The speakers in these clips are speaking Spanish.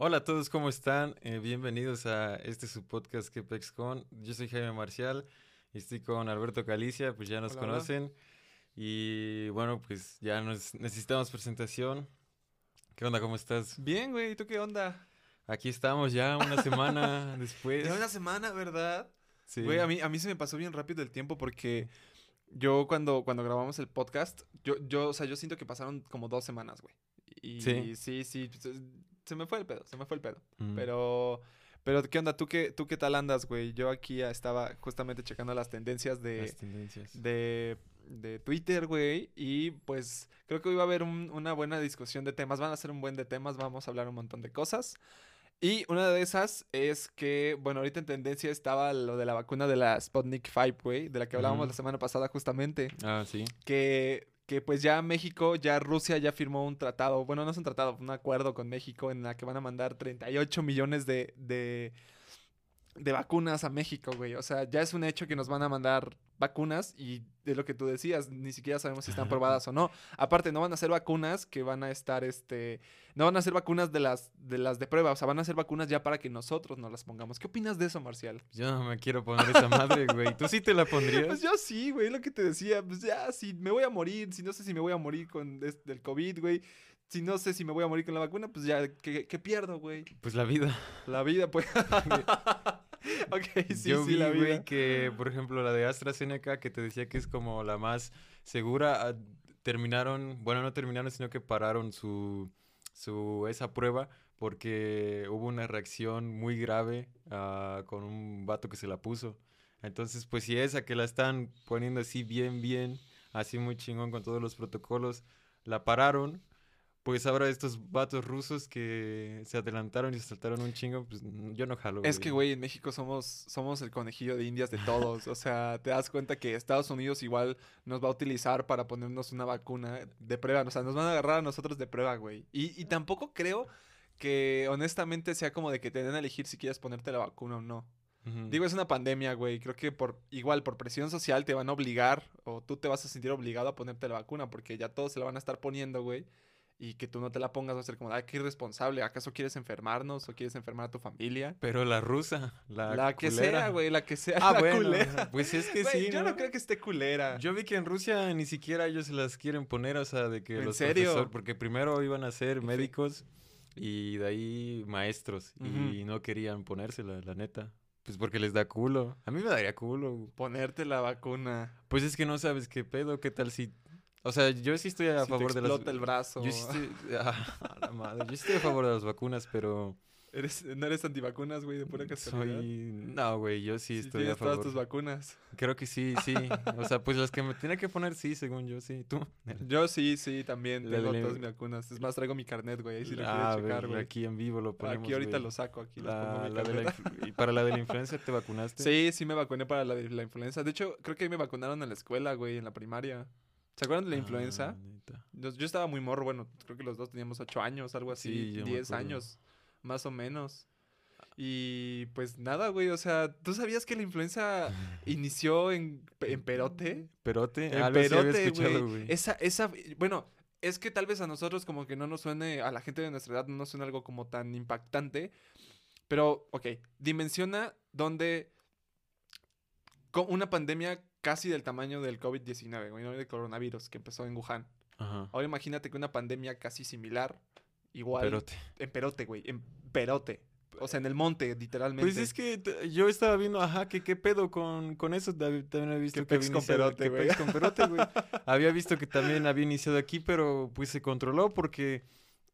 Hola a todos, ¿cómo están? Eh, bienvenidos a este su podcast KepexCon. Yo soy Jaime Marcial y estoy con Alberto Calicia, pues ya nos Hola, hola. conocen. Y bueno, pues ya nos necesitamos presentación. ¿Qué onda? ¿Cómo estás? Bien, güey, ¿y tú qué onda? Aquí estamos ya una semana después. Ya una semana, ¿verdad? Sí. Güey, a mí, a mí se me pasó bien rápido el tiempo porque yo cuando, cuando grabamos el podcast, yo, yo, o sea, yo siento que pasaron como dos semanas, güey. Y Sí. sí, sí, se, me fue el pedo, se me fue el pedo. Mm. Pero, pero, ¿qué onda? ¿Tú qué, tú qué tal andas, güey? Yo aquí estaba justamente checando las tendencias de, Las tendencias. de, de Twitter, güey. Y pues creo que hoy va a haber un- una buena discusión de temas. Van a ser un buen de temas. Vamos a hablar un montón de cosas. Y una de esas es que, bueno, ahorita en tendencia estaba lo de la vacuna de la Sputnik 5, güey, de la que hablábamos la semana pasada justamente. Ah, sí. Que, que pues ya México, ya Rusia ya firmó un tratado, bueno, no es un tratado, un acuerdo con México en la que van a mandar 38 millones de, de, de vacunas a México, güey. O sea, ya es un hecho que nos van a mandar vacunas y de lo que tú decías, ni siquiera sabemos si están probadas o no. Aparte, no van a ser vacunas que van a estar, este, no van a ser vacunas de las de las de prueba, o sea, van a ser vacunas ya para que nosotros nos las pongamos. ¿Qué opinas de eso, Marcial? Yo no me quiero poner esa madre, güey. ¿Tú sí te la pondrías? Pues yo sí, güey, lo que te decía, pues ya, si me voy a morir, si no sé si me voy a morir con del COVID, güey, si no sé si me voy a morir con la vacuna, pues ya, ¿qué, qué pierdo, güey? Pues la vida. La vida, pues. ok, sí, Yo sí, vi, la güey, vida. que, por ejemplo, la de AstraZeneca, que te decía que es como la más segura, ah, terminaron, bueno, no terminaron, sino que pararon su, su, esa prueba porque hubo una reacción muy grave ah, con un vato que se la puso. Entonces, pues si esa que la están poniendo así bien, bien, así muy chingón con todos los protocolos, la pararon. Pues ahora estos vatos rusos que se adelantaron y se saltaron un chingo, pues n- yo no jalo. Es que, güey, en México somos, somos el conejillo de indias de todos. O sea, te das cuenta que Estados Unidos igual nos va a utilizar para ponernos una vacuna de prueba. O sea, nos van a agarrar a nosotros de prueba, güey. Y, y tampoco creo que honestamente sea como de que te den a elegir si quieres ponerte la vacuna o no. Digo, es una pandemia, güey. Creo que por igual por presión social te van a obligar o tú te vas a sentir obligado a ponerte la vacuna porque ya todos se la van a estar poniendo, güey. Y que tú no te la pongas va a ser como, ay, qué irresponsable. ¿Acaso quieres enfermarnos o quieres enfermar a tu familia? Pero la rusa, la, La, que sea, güey, la que sea. Ah, la bueno. culera. Pues es que Güey, sí, yo ¿no? no creo que esté culera. Yo vi que en Rusia ni siquiera ellos se las quieren poner, o sea, de que ¿En los serio? profesor- porque primero iban a ser médicos y de ahí maestros y no querían ponérsela, la neta. Pues porque les da culo. A mí me daría culo. Ponerte la vacuna. Pues es que no sabes qué pedo, qué tal si o sea, yo sí estoy a si favor te de las el brazo. Yo sí estoy ah, a la madre, yo sí estoy a favor de las vacunas, pero Eres, no eres antivacunas, güey, de pura casualidad. soy no, güey, yo sí Si estoy a tienes todas favor. tus vacunas. Creo que sí, sí. O sea, pues las que me tenía que poner, sí, según yo, sí. ¿Tú? Yo sí, sí, también tengo todas mis vacunas. Es más, traigo mi carnet, güey. Ahí sí lo Ah, quieres checar, güey. Aquí en vivo lo ponemos, Aquí ahorita lo saco, aquí lo La- pongo mi la de la carnet. inf- ¿Y para la de la influenza te vacunaste? Sí, sí me vacuné para la de la influenza. De hecho, creo que ahí me vacunaron en la escuela, güey, en la primaria. ¿Se acuerdan de la Ah, influenza? neta. Yo, estaba muy morro, bueno, creo que los dos teníamos ocho años, algo así, Sí, yo me 10 acuerdo. años, más o menos. Y pues nada, güey, o sea, ¿tú sabías que la influenza inició en, en Perote? ¿Perote? En había Perote, escuchado, güey. güey. Esa, esa, bueno, es que tal vez a nosotros como que no nos suene, a la gente de nuestra edad no nos suena algo como tan impactante. Pero, ok, dimensiona donde una pandemia casi del tamaño del COVID-19, güey, no del coronavirus que empezó en Wuhan. Ajá. Ahora imagínate que una pandemia casi similar, igual, Perote. en Perote, güey, en Perote. O sea, en el monte, literalmente. Pues es que yo estaba viendo, ajá, que qué pedo con, con eso. También había visto Que había con iniciado- perote, que con perote, güey. había visto que también había iniciado aquí, pero pues se controló porque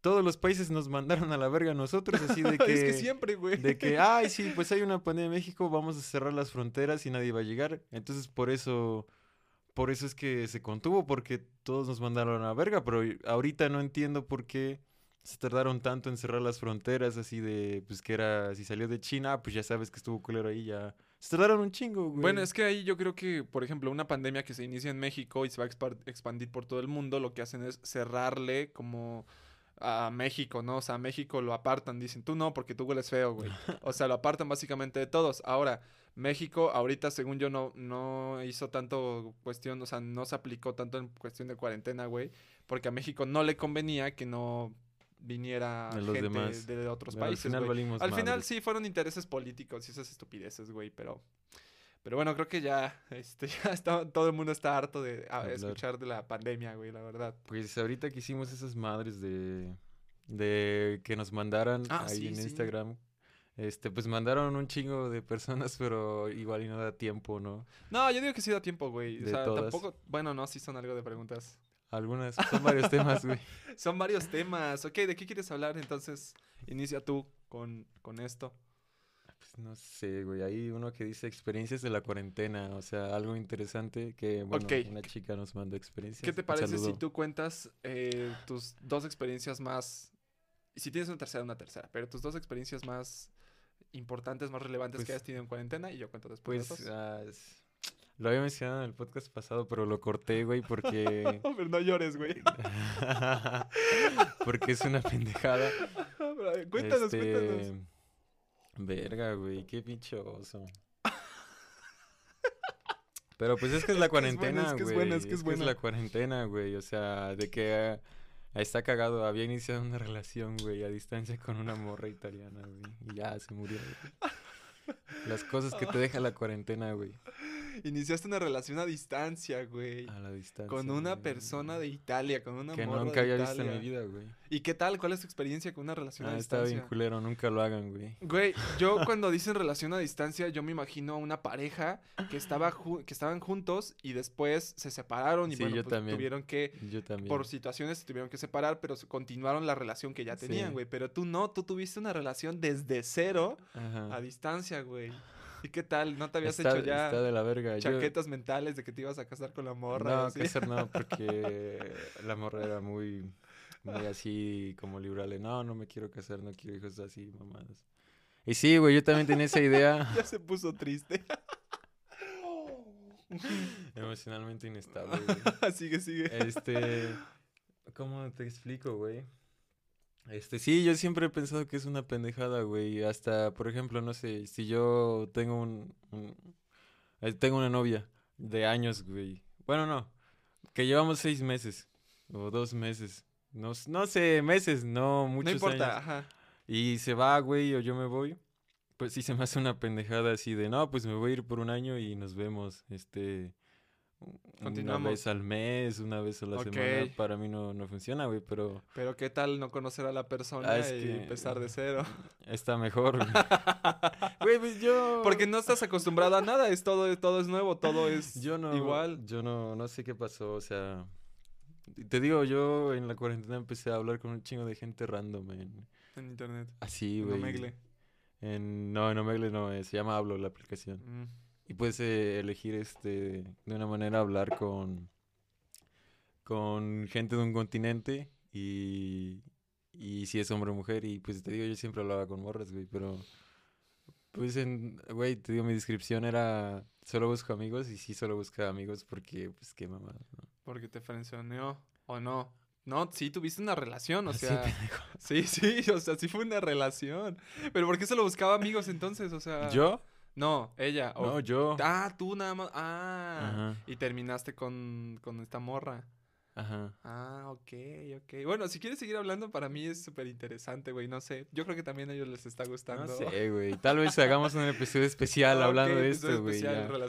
todos los países nos mandaron a la verga a nosotros, así de que... es que siempre, güey. De que, ay, sí, pues hay una pandemia en México, vamos a cerrar las fronteras y nadie va a llegar. Entonces, por eso, por eso es que se contuvo, porque todos nos mandaron a la verga, pero ahorita no entiendo por qué se tardaron tanto en cerrar las fronteras, así de, pues que era, si salió de China, pues ya sabes que estuvo culero ahí, ya. Se tardaron un chingo, güey. Bueno, es que ahí yo creo que, por ejemplo, una pandemia que se inicia en México y se va a expandir por todo el mundo, lo que hacen es cerrarle como a México, ¿no? O sea, a México lo apartan, dicen, tú no, porque tú hueles feo, güey. O sea, lo apartan básicamente de todos. Ahora, México ahorita, según yo, no, no hizo tanto cuestión, o sea, no se aplicó tanto en cuestión de cuarentena, güey, porque a México no le convenía que no viniera De gente demás. de otros Al países. final güey. valimos Al final sí fueron intereses políticos y esas estupideces, güey, pero... Pero bueno, creo que ya, este, ya está, todo el mundo está harto de a- escuchar de la pandemia, güey, la verdad. Pues ahorita que hicimos esas madres de, de que nos mandaran Ah, ahí sí, en sí. Instagram, este, pues mandaron un chingo de personas, pero igual y no da tiempo, ¿no? No, yo digo que sí da tiempo, güey. O sea, todas. tampoco... Bueno, no, sí son algo de preguntas. Algunas, son varios temas, güey. Son varios temas. Ok, ¿de qué quieres hablar? Entonces, inicia tú con, con esto. Pues no sé, güey. Hay uno que dice experiencias de la cuarentena, o sea, algo interesante que, bueno, una chica nos mandó experiencias. ¿Qué te parece si tú cuentas eh, tus dos experiencias más... Si tienes una tercera, una tercera. Pero tus dos experiencias más importantes, más relevantes que Pues- hayas tenido en cuarentena y yo cuento después. Pues, ah, lo había mencionado en el podcast pasado, pero lo corté, güey, porque... Pero no llores, güey. porque es una pendejada. Pero, cuéntanos, Este, cuéntanos. Verga, güey, qué pinche oso. Pero pues es que es la Es que es buena, cuarentena, es que es güey. buena, es que es buena. la cuarentena, güey. O sea, de que ah, está cagado. Había iniciado una relación, güey, a distancia con una morra italiana, güey. Y ya se murió, güey. Las cosas que te deja la cuarentena, güey. Iniciaste una relación a distancia, güey. A la distancia. Con una güey. persona de Italia, con una Que morra nunca de había visto en mi Italia. vida, güey. ¿Y qué tal? ¿Cuál es tu experiencia con una relación a Ah, está bien distancia? culero. Nunca lo hagan, güey. Güey, yo cuando dicen relación a distancia, yo me imagino a una pareja que estaba ju- que estaban juntos y después se separaron y Sí, bueno, yo pues, también. tuvieron que Yo también. por situaciones se tuvieron que separar, pero se- continuaron la relación que ya tenían, Sí. güey, pero tú no, tú tuviste una relación desde cero Ajá. a distancia, güey. ¿Y qué tal? ¿No te habías está, hecho ya está de la verga. Yo- chaquetas mentales de que te ibas a casar con la morra? y No, así? casar no, porque la morra era muy, muy así como liberal. No, no me quiero casar, no quiero hijos así, mamadas. Y sí, güey, yo también tenía esa idea. ya se puso triste. Emocionalmente inestable, güey. sigue, sigue. Este, ¿cómo te explico, güey? Este, sí, yo siempre he pensado que es una pendejada, güey. Hasta, por ejemplo, no sé, si yo tengo un, un- eh, tengo una novia de años, güey. Bueno, no, que llevamos seis meses o dos meses. No, no sé, meses, no muchos no importa, años. ajá. Y se va, güey, o yo me voy. Pues sí se me hace una pendejada así de, no, pues me voy a ir por un año y nos vemos, este, una vez al mes, una vez a la semana. Para mí no, no funciona, güey, pero Pero qué tal no conocer a la persona Ah, es y que- empezar de cero. está mejor, güey. Güey, pues yo... Porque no estás acostumbrado a nada, es todo, todo es nuevo, todo es Yo no, igual. yo no, no sé qué pasó, o sea, te digo, yo en la cuarentena empecé a hablar con un chingo de gente random, en, En internet. así, en güey. Omegle. En, no, en Omegle no, eh, se llama Hablo la aplicación. Mm. Y puedes eh, elegir este de una manera hablar con con gente de un continente y y si es hombre o mujer y pues te digo yo siempre hablaba con morras, güey, pero pues en güey, te digo mi descripción era solo busco amigos y sí solo buscaba amigos porque pues qué mamá, ¿no? Porque te frencioneó o no. No, sí tuviste una relación, o Así, sea. pendejo. Sí, sí, o sea, sí fue una relación. Pero ¿por qué solo buscaba amigos entonces? O sea. ¿Yo? No, ella. o- No, yo. Ah, tú nada más. Ah. Ajá. Y terminaste con, con esta morra. Ajá. Ah, ok, ok. Bueno, si quieres seguir hablando, para mí es súper interesante, güey. No sé. Yo creo que también a ellos les está gustando. No sé, güey. Tal vez hagamos un episodio especial Ah, hablando de esto, güey.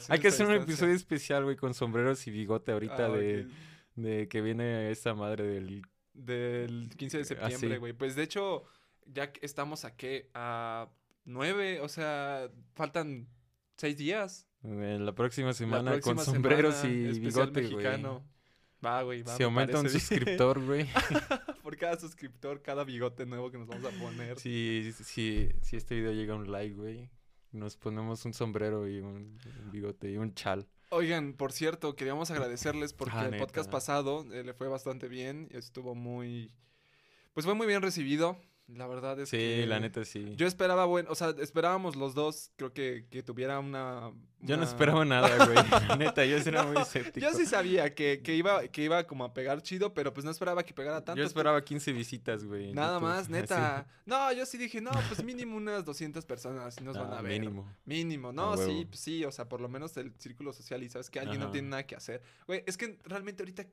Hay que hacer un episodio especial, güey, con sombreros y bigote ahorita Ah, de, de que viene esa madre del... Del 15 de septiembre, güey. Pues de hecho, ya que estamos a qué? A nueve, o sea, faltan seis días. En la próxima La semana próxima con sombreros semana, y bigote, güey. mexicano. Va, güey, va. Si me aumenta un suscriptor, güey. Por cada suscriptor, cada bigote nuevo que nos vamos a poner. si, si, si este video llega a un like, güey, nos ponemos un sombrero y un, un bigote y un chal. Oigan, por cierto, queríamos agradecerles porque Ah, el podcast pasado eh, le fue bastante bien. Estuvo muy. Pues fue muy bien recibido. La verdad es Sí, que. la neta sí. Yo esperaba, bueno, o sea, esperábamos los dos, creo que, que tuviera una. Yo no esperaba nada, güey. La neta, yo sí era muy escéptico. Yo sí sabía que, que iba, que iba como a pegar chido, pero pues no esperaba que pegara tanto. Yo esperaba 15 visitas, güey. Nada YouTube, más, así. neta. No, yo sí dije, no, pues mínimo unas 200 personas nos van Ah, a ver. Mínimo. Mínimo, no, sí, pues sí, o sea, por lo menos el círculo social y sabes que alguien no tiene nada que hacer. Güey, es que realmente ahorita,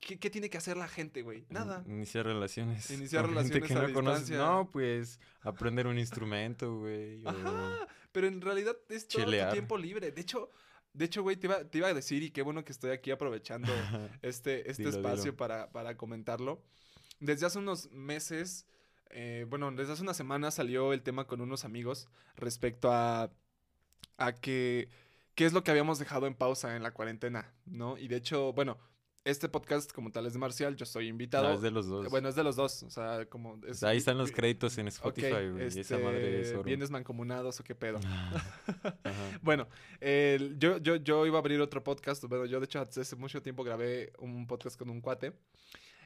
¿qué, qué tiene que hacer la gente, güey? Nada. Iniciar relaciones. Iniciar con gente relaciones que a no conoces. distancia. No, pues aprender un instrumento, güey. o- Ajá, pero en realidad es todo Chelear. tu tiempo libre. De hecho, de hecho, güey, te iba, te iba a decir, y qué bueno que estoy aquí aprovechando este, este Dilo, espacio dilo. Para, para comentarlo. Desde hace unos meses, eh, bueno, desde hace una semana salió el tema con unos amigos respecto a, a que qué es lo que habíamos dejado en pausa en la cuarentena, ¿no? Y de hecho, bueno, este podcast como tal es de Marcial, yo soy invitado. No, es de los dos. Bueno, es de los dos, o sea, como... Es, Ahí están los vi- créditos en Spotify, güey. y esa madre es este. ¿Bienes mancomunados o qué pedo? Ajá. Bueno, yo, yo, yo iba a abrir otro podcast. Bueno, yo de hecho hace mucho tiempo grabé un podcast con un cuate.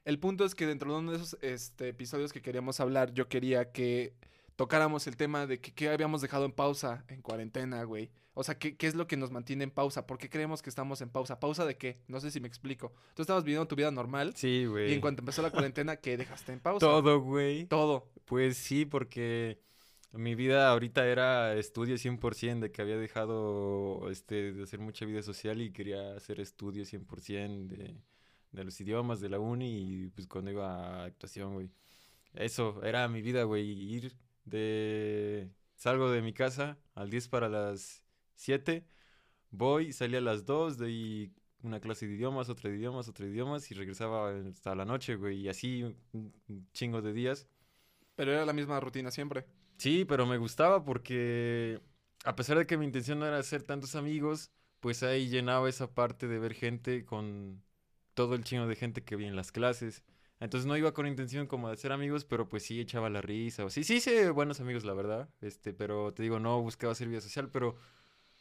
El punto es que dentro de uno de esos este, episodios que queríamos hablar, yo quería que tocáramos el tema de que, qué habíamos dejado en pausa en cuarentena, güey. O sea, ¿qué, ¿qué es lo que nos mantiene en pausa? ¿Por qué creemos que estamos en pausa? ¿Pausa de qué? No sé si me explico. Tú estabas viviendo tu vida normal Sí, güey. y en cuanto empezó la cuarentena, ¿qué dejaste en pausa? Todo, güey. Todo. Pues sí, porque mi vida ahorita era estudio 100%, de que había dejado este, de hacer mucha vida social y quería hacer estudio 100% de, de los idiomas de la uni y pues cuando iba a actuación, güey. Eso, era mi vida, güey, ir de... Salgo de mi casa al 10 para las 7, voy, salí a las 2, doy una clase de idiomas, otra de idiomas, otra de idiomas y regresaba hasta la noche, güey, y así un chingo de días. Pero era la misma rutina siempre. Sí, pero me gustaba porque a pesar de que mi intención no era hacer tantos amigos, pues ahí llenaba esa parte de ver gente con todo el chino de gente que vi en las clases. Entonces no iba con intención como de hacer amigos, pero pues sí echaba la risa. O sí, sí hice buenos amigos, la verdad. Este, pero te digo, no buscaba hacer vida social, pero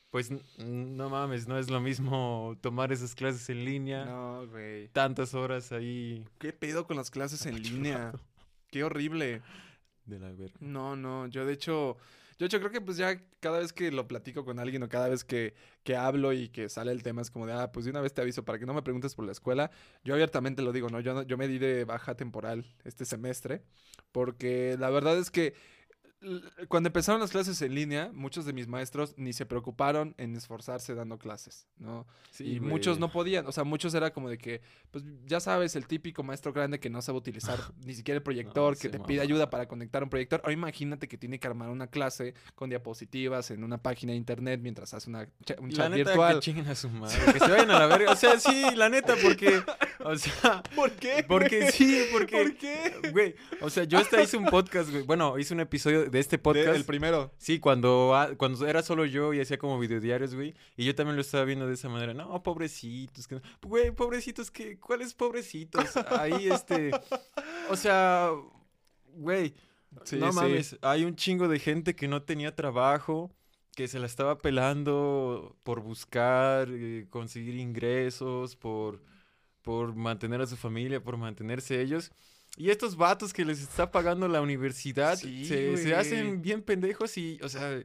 pues no mames, no es lo mismo tomar esas clases en línea, No, güey. tantas horas ahí ¿Qué pedo con las clases en línea? Qué horrible. de la verga. No, no, yo de hecho, yo de hecho creo que pues ya cada vez que lo platico con alguien o cada vez que, que hablo y que sale el tema es como de, ah, pues de una vez te aviso para que no me preguntes por la escuela. Yo abiertamente lo digo, ¿no? Yo, yo me di de baja temporal este semestre porque la verdad es que cuando empezaron las clases en línea, muchos de mis maestros ni se preocuparon en esforzarse dando clases, ¿no? Sí, y muchos no podían, o sea, muchos era como de que, pues ya sabes, el típico maestro grande que no sabe utilizar ni siquiera el proyector, que te pide ayuda para conectar un proyector. Ahora imagínate que tiene que armar una clase con diapositivas en una página de internet mientras hace una cha- un La chat neta, virtual. que chinguen a su madre, que se vayan a la verga. O sea, sí, la neta, porque, o sea, ¿Por qué? porque güey? sí, porque, ¿Por qué? güey, o sea, yo hasta hice un podcast, güey, bueno, hice un episodio de este podcast. De- el primero. Sí, cuando, ah, cuando era solo yo y hacía como videodiarios, güey, y yo también lo estaba viendo de esa manera. No, pobrecitos, que güey, pobrecitos, que ¿cuáles pobrecitos? Ahí, este, o sea, güey, Sí, no sí. mames, hay un chingo de gente que no tenía trabajo, que se la estaba pelando por buscar, eh, conseguir ingresos, por, por mantener a su familia, por mantenerse ellos. Y estos vatos que les está pagando la universidad Sí, se, hacen bien pendejos y, o sea,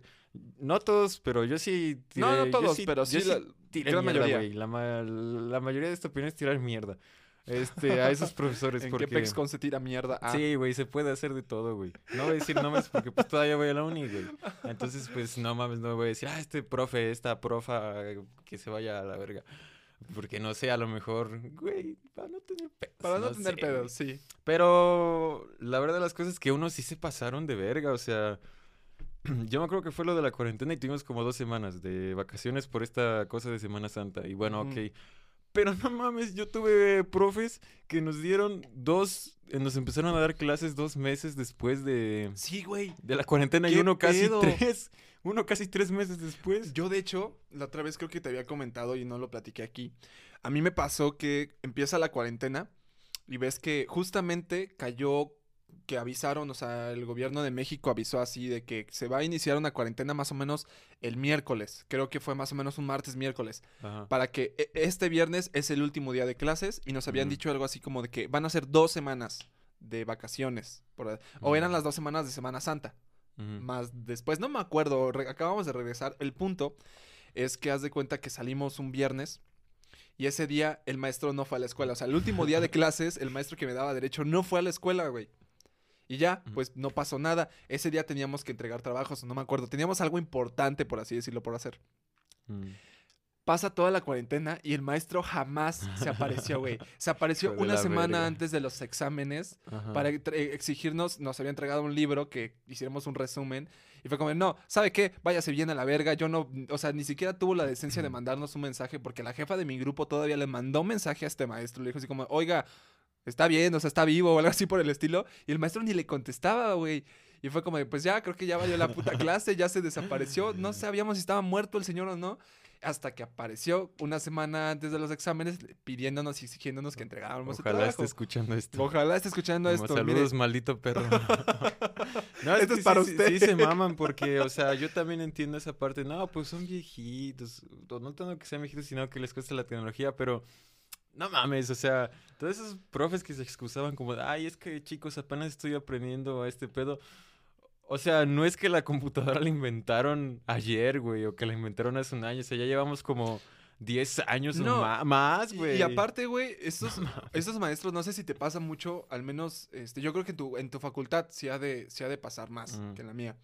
no todos, pero yo sí No, no tiré- yo todos, sí- pero sí la tiré gran mierda, mayoría. güey. La, la mayoría de esta opinión es tirar mierda. Este, a esos profesores ¿En porque... qué Pexcon se tira mierda? Ah, Sí, güey, se puede hacer de todo, güey. No voy a decir nombres porque pues todavía voy a la uni, güey. Entonces, pues no mames, no voy a decir, ah, este profe, esta profa, que se vaya a la verga. Porque no sé, a lo mejor, güey, para no tener pedos. Para no, tener sé, pedos, sí. Pero la verdad de las cosas es que unos sí se pasaron de verga, o sea, yo me acuerdo que fue lo de la cuarentena y tuvimos como dos semanas de vacaciones por esta cosa de Semana Santa. Y bueno, ok. Pero no mames, yo tuve profes que nos dieron dos, eh, nos empezaron a dar clases dos meses después de, Sí, güey. de la cuarentena y ¿Qué uno casi tres, uno casi tres meses después. Yo, de hecho, la otra vez creo que te había comentado y no lo platiqué aquí. A mí me pasó que empieza la cuarentena y ves que justamente cayó que avisaron, o sea, el gobierno de México avisó así de que se va a iniciar una cuarentena más o menos el miércoles. Creo que fue más o menos un martes, miércoles. Ajá. Para que e- este viernes es el último día de clases y nos habían dicho algo así como de que van a ser dos semanas de vacaciones. por- o eran las dos semanas de Semana Santa más después, no me acuerdo, acabamos de regresar. El punto es que haz de cuenta que salimos un viernes y ese día el maestro no fue a la escuela. O sea, el último día de clases, el maestro que me daba derecho no fue a la escuela, güey. Y ya, pues no pasó nada. Ese día teníamos que entregar trabajos, no me acuerdo. Teníamos algo importante, por así decirlo, por hacer. Mm. Pasa toda la cuarentena y el maestro jamás se apareció, güey. Se apareció una semana verga. antes de los exámenes Ajá. para entre- exigirnos, nos había entregado un libro que hiciéramos un resumen y fue como, no, ¿sabe qué? Váyase bien a la verga, yo no, o sea, ni siquiera tuvo la decencia de mandarnos un mensaje porque la jefa de mi grupo todavía le mandó un mensaje a este maestro, le dijo así como, oiga, está bien, o sea, está vivo o algo así por el estilo y el maestro ni le contestaba, güey. Y fue como, de, pues ya, creo que ya valió la puta clase, ya se desapareció, no sabíamos si estaba muerto el señor o no. Hasta que apareció una semana antes de los exámenes pidiéndonos y exigiéndonos que entregáramos el Ojalá trabajo. esté escuchando esto. Ojalá esté escuchando Como, esto. Saludos, mire. maldito perro. no, Esto es para sí, sí- usted. Sí, se maman porque, o sea, yo también entiendo esa parte. No, pues son viejitos. No tanto que sean viejitos, sino que les cuesta la tecnología, pero no mames, o sea, todos esos profes que se excusaban como, ay, es que chicos, apenas estoy aprendiendo a este pedo. O sea, no es que la computadora la inventaron ayer, güey, o que la inventaron hace un año. O sea, ya llevamos como 10 años No, o más, güey. Y aparte, güey, estos, estos maestros, no sé si te pasa mucho, al menos, este, yo creo que en tu, en tu facultad sí ha de, sí ha de pasar más Mm. que en la mía.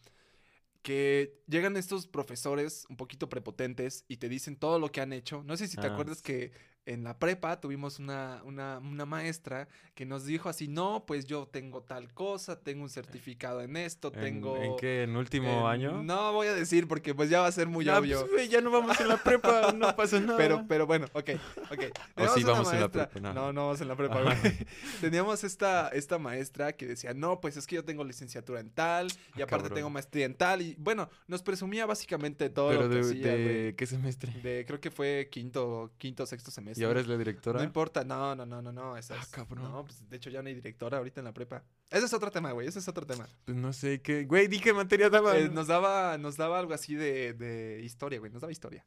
Que llegan estos profesores un poquito prepotentes y te dicen todo lo que han hecho. No sé si te Ah, acuerdas que en la prepa tuvimos una, una, una maestra que nos dijo así, no, pues yo tengo tal cosa, tengo un certificado en esto, ¿En, tengo... ¿En qué? ¿En último en- año? No voy a decir porque pues ya va a ser muy obvio. pues, güey, ya no vamos en la prepa, no pasa nada. Pero, pero bueno, ok, ok. Sí una vamos en la prepa, no. No, no vamos en la prepa, güey. Teníamos esta, esta maestra que decía, no, pues es que yo tengo licenciatura en tal, y Ah, aparte cabrón. tengo maestría en tal, y bueno, nos presumía básicamente todo Pero lo que de, hacía, de qué semestre? De, creo que fue quinto, quinto, sexto semestre. ¿Y ahora es la directora? No importa, no, no, no, no, no, esa Ah, es- cabrón. No, pues de hecho ya no hay directora ahorita en la prepa. Ese es otro tema, güey, ese es otro tema. Pues no sé qué. Güey, di qué materia daba. Eh, nos daba, nos daba algo así de, de historia, güey, nos daba historia.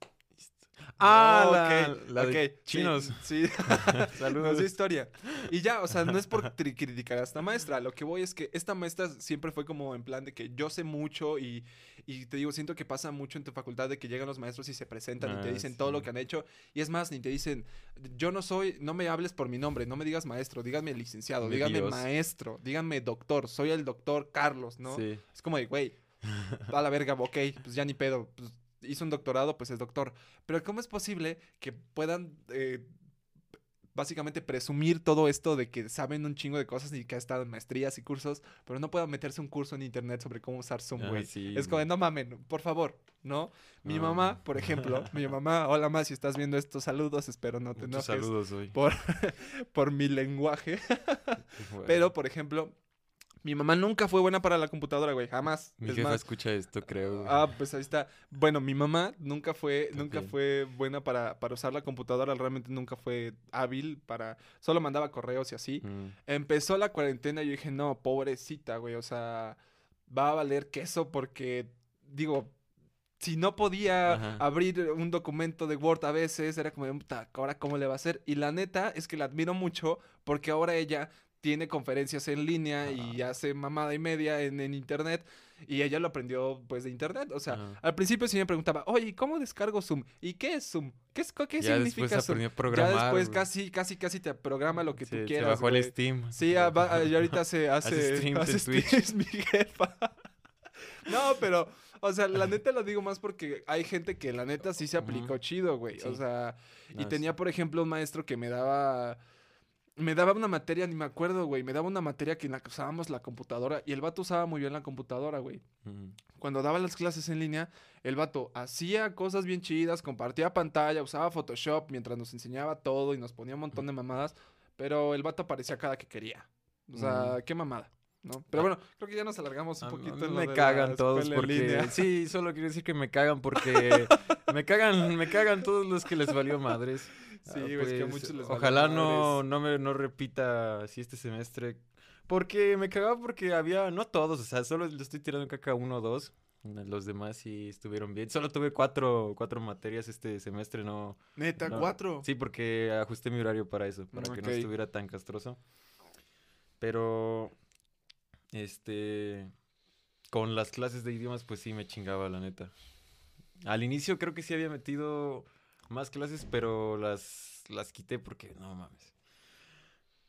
Ah, No, la, ok, la de sí, chinos. Sí. Saludos. Dio historia. Y ya, o sea, no es por criticar a esta maestra. Lo que voy es que esta maestra siempre fue como en plan de que yo sé mucho y, y te digo, siento que pasa mucho en tu facultad de que llegan los maestros y se presentan y te Ah, dicen todo lo que han hecho. Y es más, ni te dicen, yo no soy, no me hables por mi nombre, no me digas maestro, díganme licenciado, Mi díganme Dios. maestro, díganme doctor, soy el doctor Carlos, ¿no? Sí. Es como de, güey, a la verga, ok, pues ya ni pedo. Pues, hizo un doctorado, pues es doctor. Pero ¿cómo es posible que puedan eh, básicamente presumir todo esto de que saben un chingo de cosas y que ha estado en maestrías y cursos, pero no puedan meterse un curso en internet sobre cómo usar Zoom, Ah, güey? sí, es como, güey. no mamen, por favor, ¿no? Mi No. mamá, por ejemplo, mi mamá, hola más, si estás viendo estos saludos, espero no te Muchos enojes saludos hoy. por, por mi lenguaje. Pero, por ejemplo, mi mamá nunca fue buena para la computadora, güey, jamás. Mi Es jefa más, escucha esto, creo. güey. Ah, pues ahí está. Bueno, mi mamá nunca fue, nunca fue buena para, para usar la computadora, realmente nunca fue hábil para, solo mandaba correos y así. Mm. Empezó la cuarentena y yo dije, no, pobrecita, güey, o sea, va a valer queso porque, digo, si no podía Ajá. abrir un documento de Word a veces, era como, de, "Puta, ahora cómo le va a hacer. Y la neta es que la admiro mucho porque ahora ella tiene conferencias en línea y hace mamada y media en, en internet. Y ella lo aprendió pues de internet. O sea, Ajá. al principio sí me preguntaba, oye, ¿cómo descargo Zoom? ¿Y qué es Zoom? ¿Qué, es, qué ya significa después Zoom? aprendió a programar. ya después güey. casi, casi, casi te programa lo que Se- tú se quieras. bajó el. Steam. Sí, ah, va- ah, y ahorita se hace, streams hace streams, mi jefa. No, pero, o sea, la neta lo digo más porque hay gente que la neta sí se aplicó chido, güey. O sea, y tenía, por ejemplo, un maestro que me daba. Me daba una materia, ni me acuerdo, güey. Me daba una materia que en la que usábamos la computadora. Y el vato usaba muy bien la computadora, güey. Cuando daba las clases en línea, el vato hacía cosas bien chidas, compartía pantalla, usaba Photoshop mientras nos enseñaba todo y nos ponía un montón de mamadas. Pero el vato aparecía cada que quería. O sea, qué mamada, ¿no? Pero bueno, creo que ya nos alargamos un A- a poquito. mí en lo me de cagan todos porque línea. sí, solo quiero decir que me cagan porque me cagan, me cagan todos los que les valió madres. Sí, Ah, güey, es que a pues, muchos les valió Ojalá no, no me no repita así este semestre. Porque me cagaba porque había, no todos, o sea, solo le estoy tirando caca uno o dos. Los demás sí estuvieron bien. Solo tuve cuatro, cuatro materias este semestre, no. Neta, no. cuatro. Sí, porque ajusté mi horario para eso, para que no estuviera tan castroso. Pero, este, con las clases de idiomas, pues sí me chingaba, la neta. Al inicio creo que sí había metido más clases, pero las, las quité porque, no mames.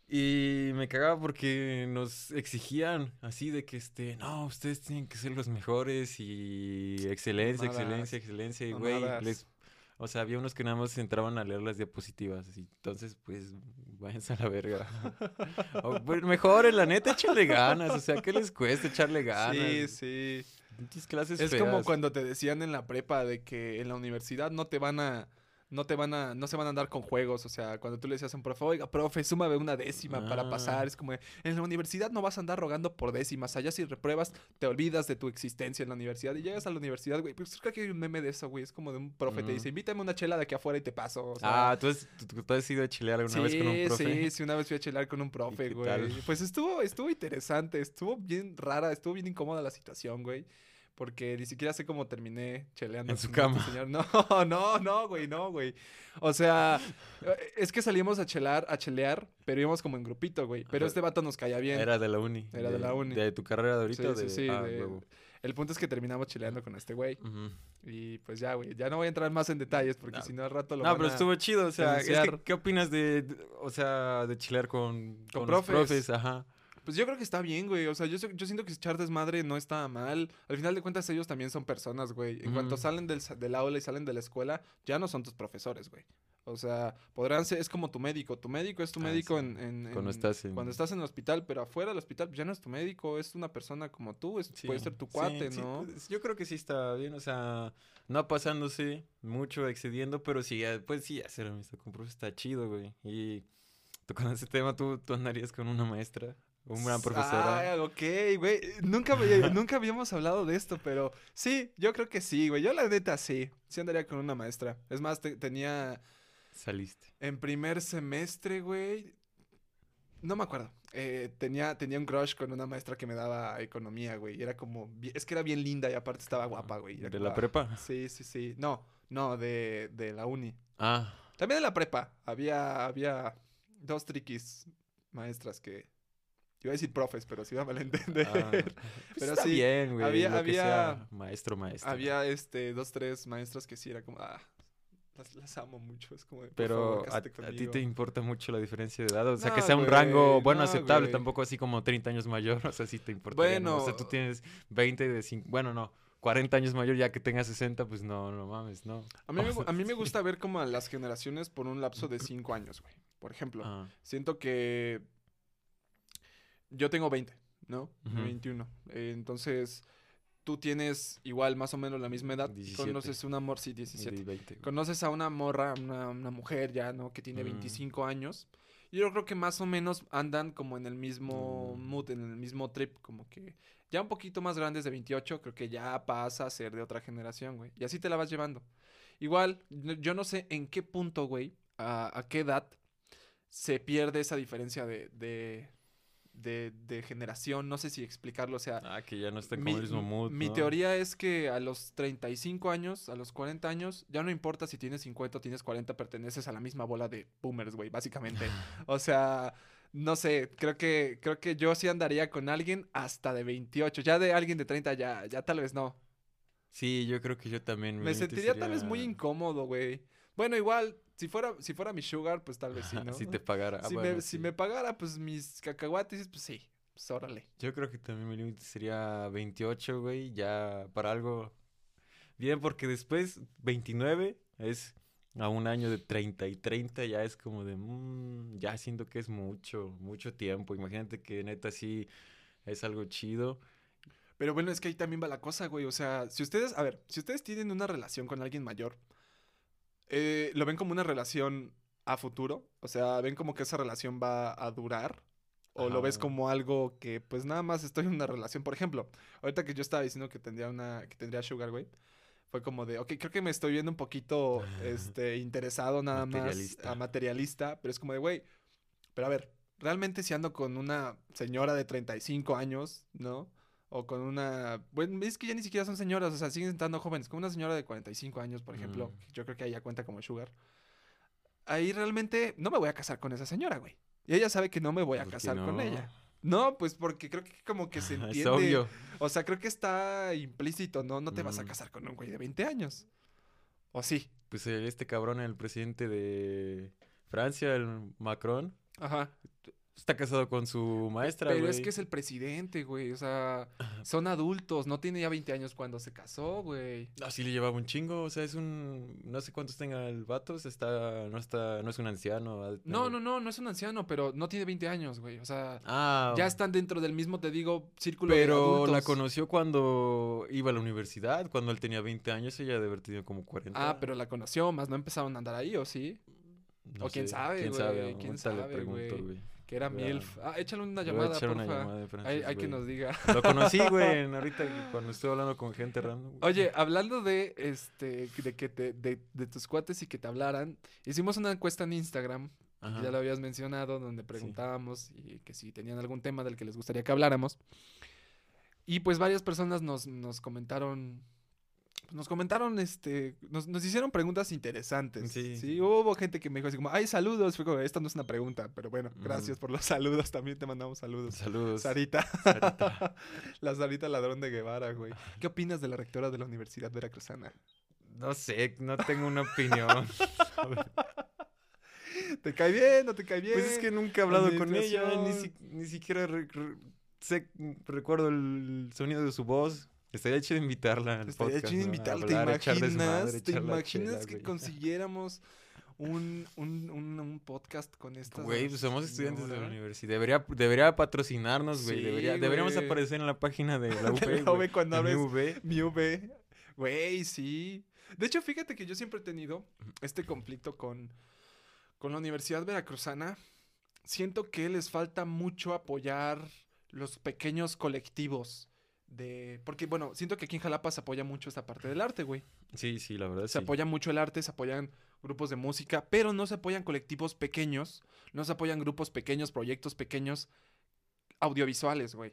Y me cagaba porque nos exigían así de que, este, no, ustedes tienen que ser los mejores y excelencia, excelencia, excelencia. Y, güey, les O sea, había unos que nada más entraban a leer las diapositivas. Entonces, pues, váyanse a la verga. O, pues, mejor, en la neta, échenle ganas. O sea, ¿qué les cuesta echarle ganas? Sí, sí. Clases Es como feas. cuando te decían en la prepa de que en la universidad no te van a. No te van a. No se van a andar con juegos. O sea, cuando tú le decías a un profe, oiga, profe, súmame una décima para Ah. pasar. Es como, en la universidad no vas a andar rogando por décimas. Allá si repruebas, te olvidas de tu existencia en la universidad. Y llegas a la universidad, güey. Pues creo que hay un meme de eso, güey. Es como de un profe te Ujú. dice, invítame una chela de aquí afuera y te paso. O sea, Ah, ¿tú has, tú, tú has ido a chilear alguna vez con un profe? Sí, sí, una vez fui a chelar con un profe, güey. Pues estuvo, estuvo interesante, estuvo bien rara, estuvo bien incómoda la situación, güey. Porque ni siquiera sé cómo terminé cheleando. En su este cama. señor. No, no, no, güey, no, güey. O sea, eh, es que salimos a chelar, a chelear, pero íbamos como en grupito, güey. Pero este vato nos caía bien. Era de la uni. Era de la uni. ¿De tu carrera de ahorita? Sí, o sí, de- sí, ah, de-. El punto es que terminamos cheleando con este güey. Y pues ya, güey. Ya no voy a entrar más en detalles porque No. si no al rato lo No, van pero a- estuvo chido, o sea, es que. ¿qué opinas de, de- o sea, de chilear con, Con con profes. profes? Ajá. Pues yo creo que está bien, güey. O sea, yo, yo siento que echar desmadre no está mal. Al final de cuentas, ellos también son personas, güey. En cuanto salen del, del aula y salen de la escuela, ya no son tus profesores, güey. O sea, podrán ser, es como tu médico. Tu médico es tu Ah, médico sí. en, en- Cuando en- estás en- cuando estás en el hospital, pero afuera del hospital pues, ya no es tu médico, es una persona como tú, es, puede ser tu cuate, sí, ¿no? pues, yo creo que sí está bien, o sea, no pasándose mucho, excediendo, pero sí, ya, pues sí, hacer amistad con profes está chido, güey. Y tocando ese tema, ¿tú, tú andarías con una maestra, una profesora. Ah, ok, güey. Nunca, nunca habíamos hablado de esto, pero sí, yo creo que sí, güey. Yo la neta sí. Sí andaría con una maestra. Es más, te- tenía Saliste. en primer semestre, güey. No me acuerdo. Eh, tenía, tenía un crush con una maestra que me daba economía, güey. y Era como. Es que era bien linda y aparte estaba guapa, güey. ¿De como, la prepa? Sí, sí, sí. No, no, de, de la uni. Ah, También de la prepa. Había, había dos triquis maestras que. Iba a decir profes, pero se iba a malentender. ah, pues Pero está sí, bien, güey, había- lo que sea había- maestro, maestro. Había este, dos, tres maestras que sí era como. Ah, las, las amo mucho. Es como. de, Pero favor, a, ti te importa mucho la diferencia de edad, o sea, que sea un rango, bueno, no, aceptable, tampoco así como 30 años mayor, o sea, sí te importa. ¿no? O sea, tú Bueno. tienes 20 de 5, bueno, no, 40 años mayor, ya que tengas 60, pues no, no mames, no. A mí, me, a mí me sí. gusta ver como a las generaciones por un lapso de cinco años, güey. Por ejemplo, Ah, siento que yo tengo 20, ¿no? Ujú. 21. Eh, entonces, tú tienes igual más o menos la misma edad. 17. Conoces un amor, sí, y 17. de 20, güey. Conoces a una morra, una, una mujer ya, ¿no? Que tiene Mm. 25 años. Y yo creo que más o menos andan como en el mismo Mm. mood, en el mismo trip, como que ya un poquito más grandes de 28, creo que ya pasa a ser de otra generación, güey. Y así te la vas llevando. Igual, yo no sé en qué punto, güey, a, a qué edad se pierde esa diferencia de, de, de, de generación. No sé si explicarlo, o sea, Ah, que ya no están como el mismo mood, mi ¿no? teoría es que a los 35 años, a los 40 años, ya no importa si tienes 50 o tienes 40, perteneces a la misma bola de boomers, güey, básicamente. o sea, no sé, creo que, creo que yo sí andaría con alguien hasta de 28. Ya de alguien de 30 ya, ya tal vez no. Sí, yo creo que yo también. mi Me sentiría tal vez muy incómodo, güey. Bueno, igual, si fuera, si fuera mi sugar, pues tal vez sí, ¿no? si te pagara. ah, si, bueno, me, si sí. me pagara, pues mis cacahuates, pues sí, pues órale. Yo creo que también mi límite sería 28, güey, ya para algo bien, porque después 29 es a un año de 30 y 30 ya es como de, mm, ya siento que es mucho, mucho tiempo. Imagínate que neta sí es algo chido. Pero bueno, es que ahí también va la cosa, güey. O sea, si ustedes, a ver, si ustedes tienen una relación con alguien mayor, eh, ¿lo ven como una relación a futuro? O sea, ¿ven como que esa relación va a durar? ¿O lo ves como algo que, pues nada más estoy en una relación? Por ejemplo, ahorita que yo estaba diciendo que tendría una, que tendría Sugar, güey. Fue como de, ok, creo que me estoy viendo un poquito, este, interesado nada más, a materialista, pero es como de, güey, pero a ver, realmente si ando con una señora de 35 años, ¿no? O con una. Bueno, es que ya ni siquiera son señoras, o sea, siguen estando jóvenes. Con una señora de 45 años, por ejemplo, Mm. que yo creo que ahí ya cuenta como Sugar. Ahí realmente no me voy a casar con esa señora, güey. Y ella sabe que no me voy a ¿Por qué casar con ella. No, pues porque creo que como que se entiende. Es obvio. O sea, creo que está implícito, ¿no? No te vas a Mm. casar con un güey de 20 años. ¿O sí? Pues el- este cabrón, el presidente de Francia, el Macron, Ajá. Está casado con su maestra, Pero güey. es que es el presidente, güey. O sea, son adultos. No tiene ya 20 años cuando se casó, güey. Así le llevaba un chingo, o sea, es un... No sé cuántos tenga el vato, está... No está... No es un anciano. No, no, no, no es un anciano, pero no tiene 20 años, güey. O sea, Ah, ya están dentro del mismo, te digo, círculo de Pero la adultos. conoció cuando iba a la universidad, cuando él tenía 20 años, ella debe haber tenido como 40. Ah, pero la conoció, más no empezaron a andar ahí, ¿o sí? No o quién sabe, quién güey, sabe, quién le sabe, pregunto, güey. güey. Que era a- MILF. Ah, échale una llamada, echar una porfa. llamada de Hay, hay que nos diga. Lo conocí, güey, ahorita cuando estoy hablando con gente random. güey. Oye, hablando de este, de que te, de, de tus cuates y que te hablaran, hicimos una encuesta en Instagram, Ajá. ya lo habías mencionado, donde preguntábamos y que si tenían algún tema del que les gustaría que habláramos. Y pues varias personas nos, nos comentaron, nos comentaron, este, nos, nos hicieron preguntas interesantes. Sí. Sí. hubo gente que me dijo así como, ay, saludos. Fue como, esta no es una pregunta, pero bueno, gracias por los saludos, también te mandamos saludos. Saludos. Sarita. Sarita. la Sarita ladrón de Guevara, güey. ¿Qué opinas de la rectora de la Universidad Veracruzana? No sé, no tengo una opinión. ¿Te cae bien? ¿No te cae bien? Pues es que nunca he hablado con ella, ni, si- ni siquiera re- re- sé, recuerdo el sonido de su voz. Estaría chido invitarla al Estaría podcast, chido invitarla. ¿Te hablar, imaginas? desmadre, ¿Te echar la imaginas chela, que güey. consiguiéramos un, un, un, un podcast con estas Güey, pues somos estudiantes de la universidad. Debería, debería patrocinarnos, güey. Sí, debería, deberíamos aparecer en la página de la UP. De la. UP cuando mi abres- UV. Mi. Güey, sí. De hecho, fíjate que yo siempre he tenido este conflicto con, con la Universidad Veracruzana. Siento que les falta mucho apoyar los pequeños colectivos de... Porque, bueno, siento que aquí en Jalapa se apoya mucho esta parte del arte, güey. Sí, sí, la verdad Se sí. apoya mucho el arte, se apoyan grupos de música, pero no se apoyan colectivos pequeños, no se apoyan grupos pequeños, proyectos pequeños audiovisuales, güey.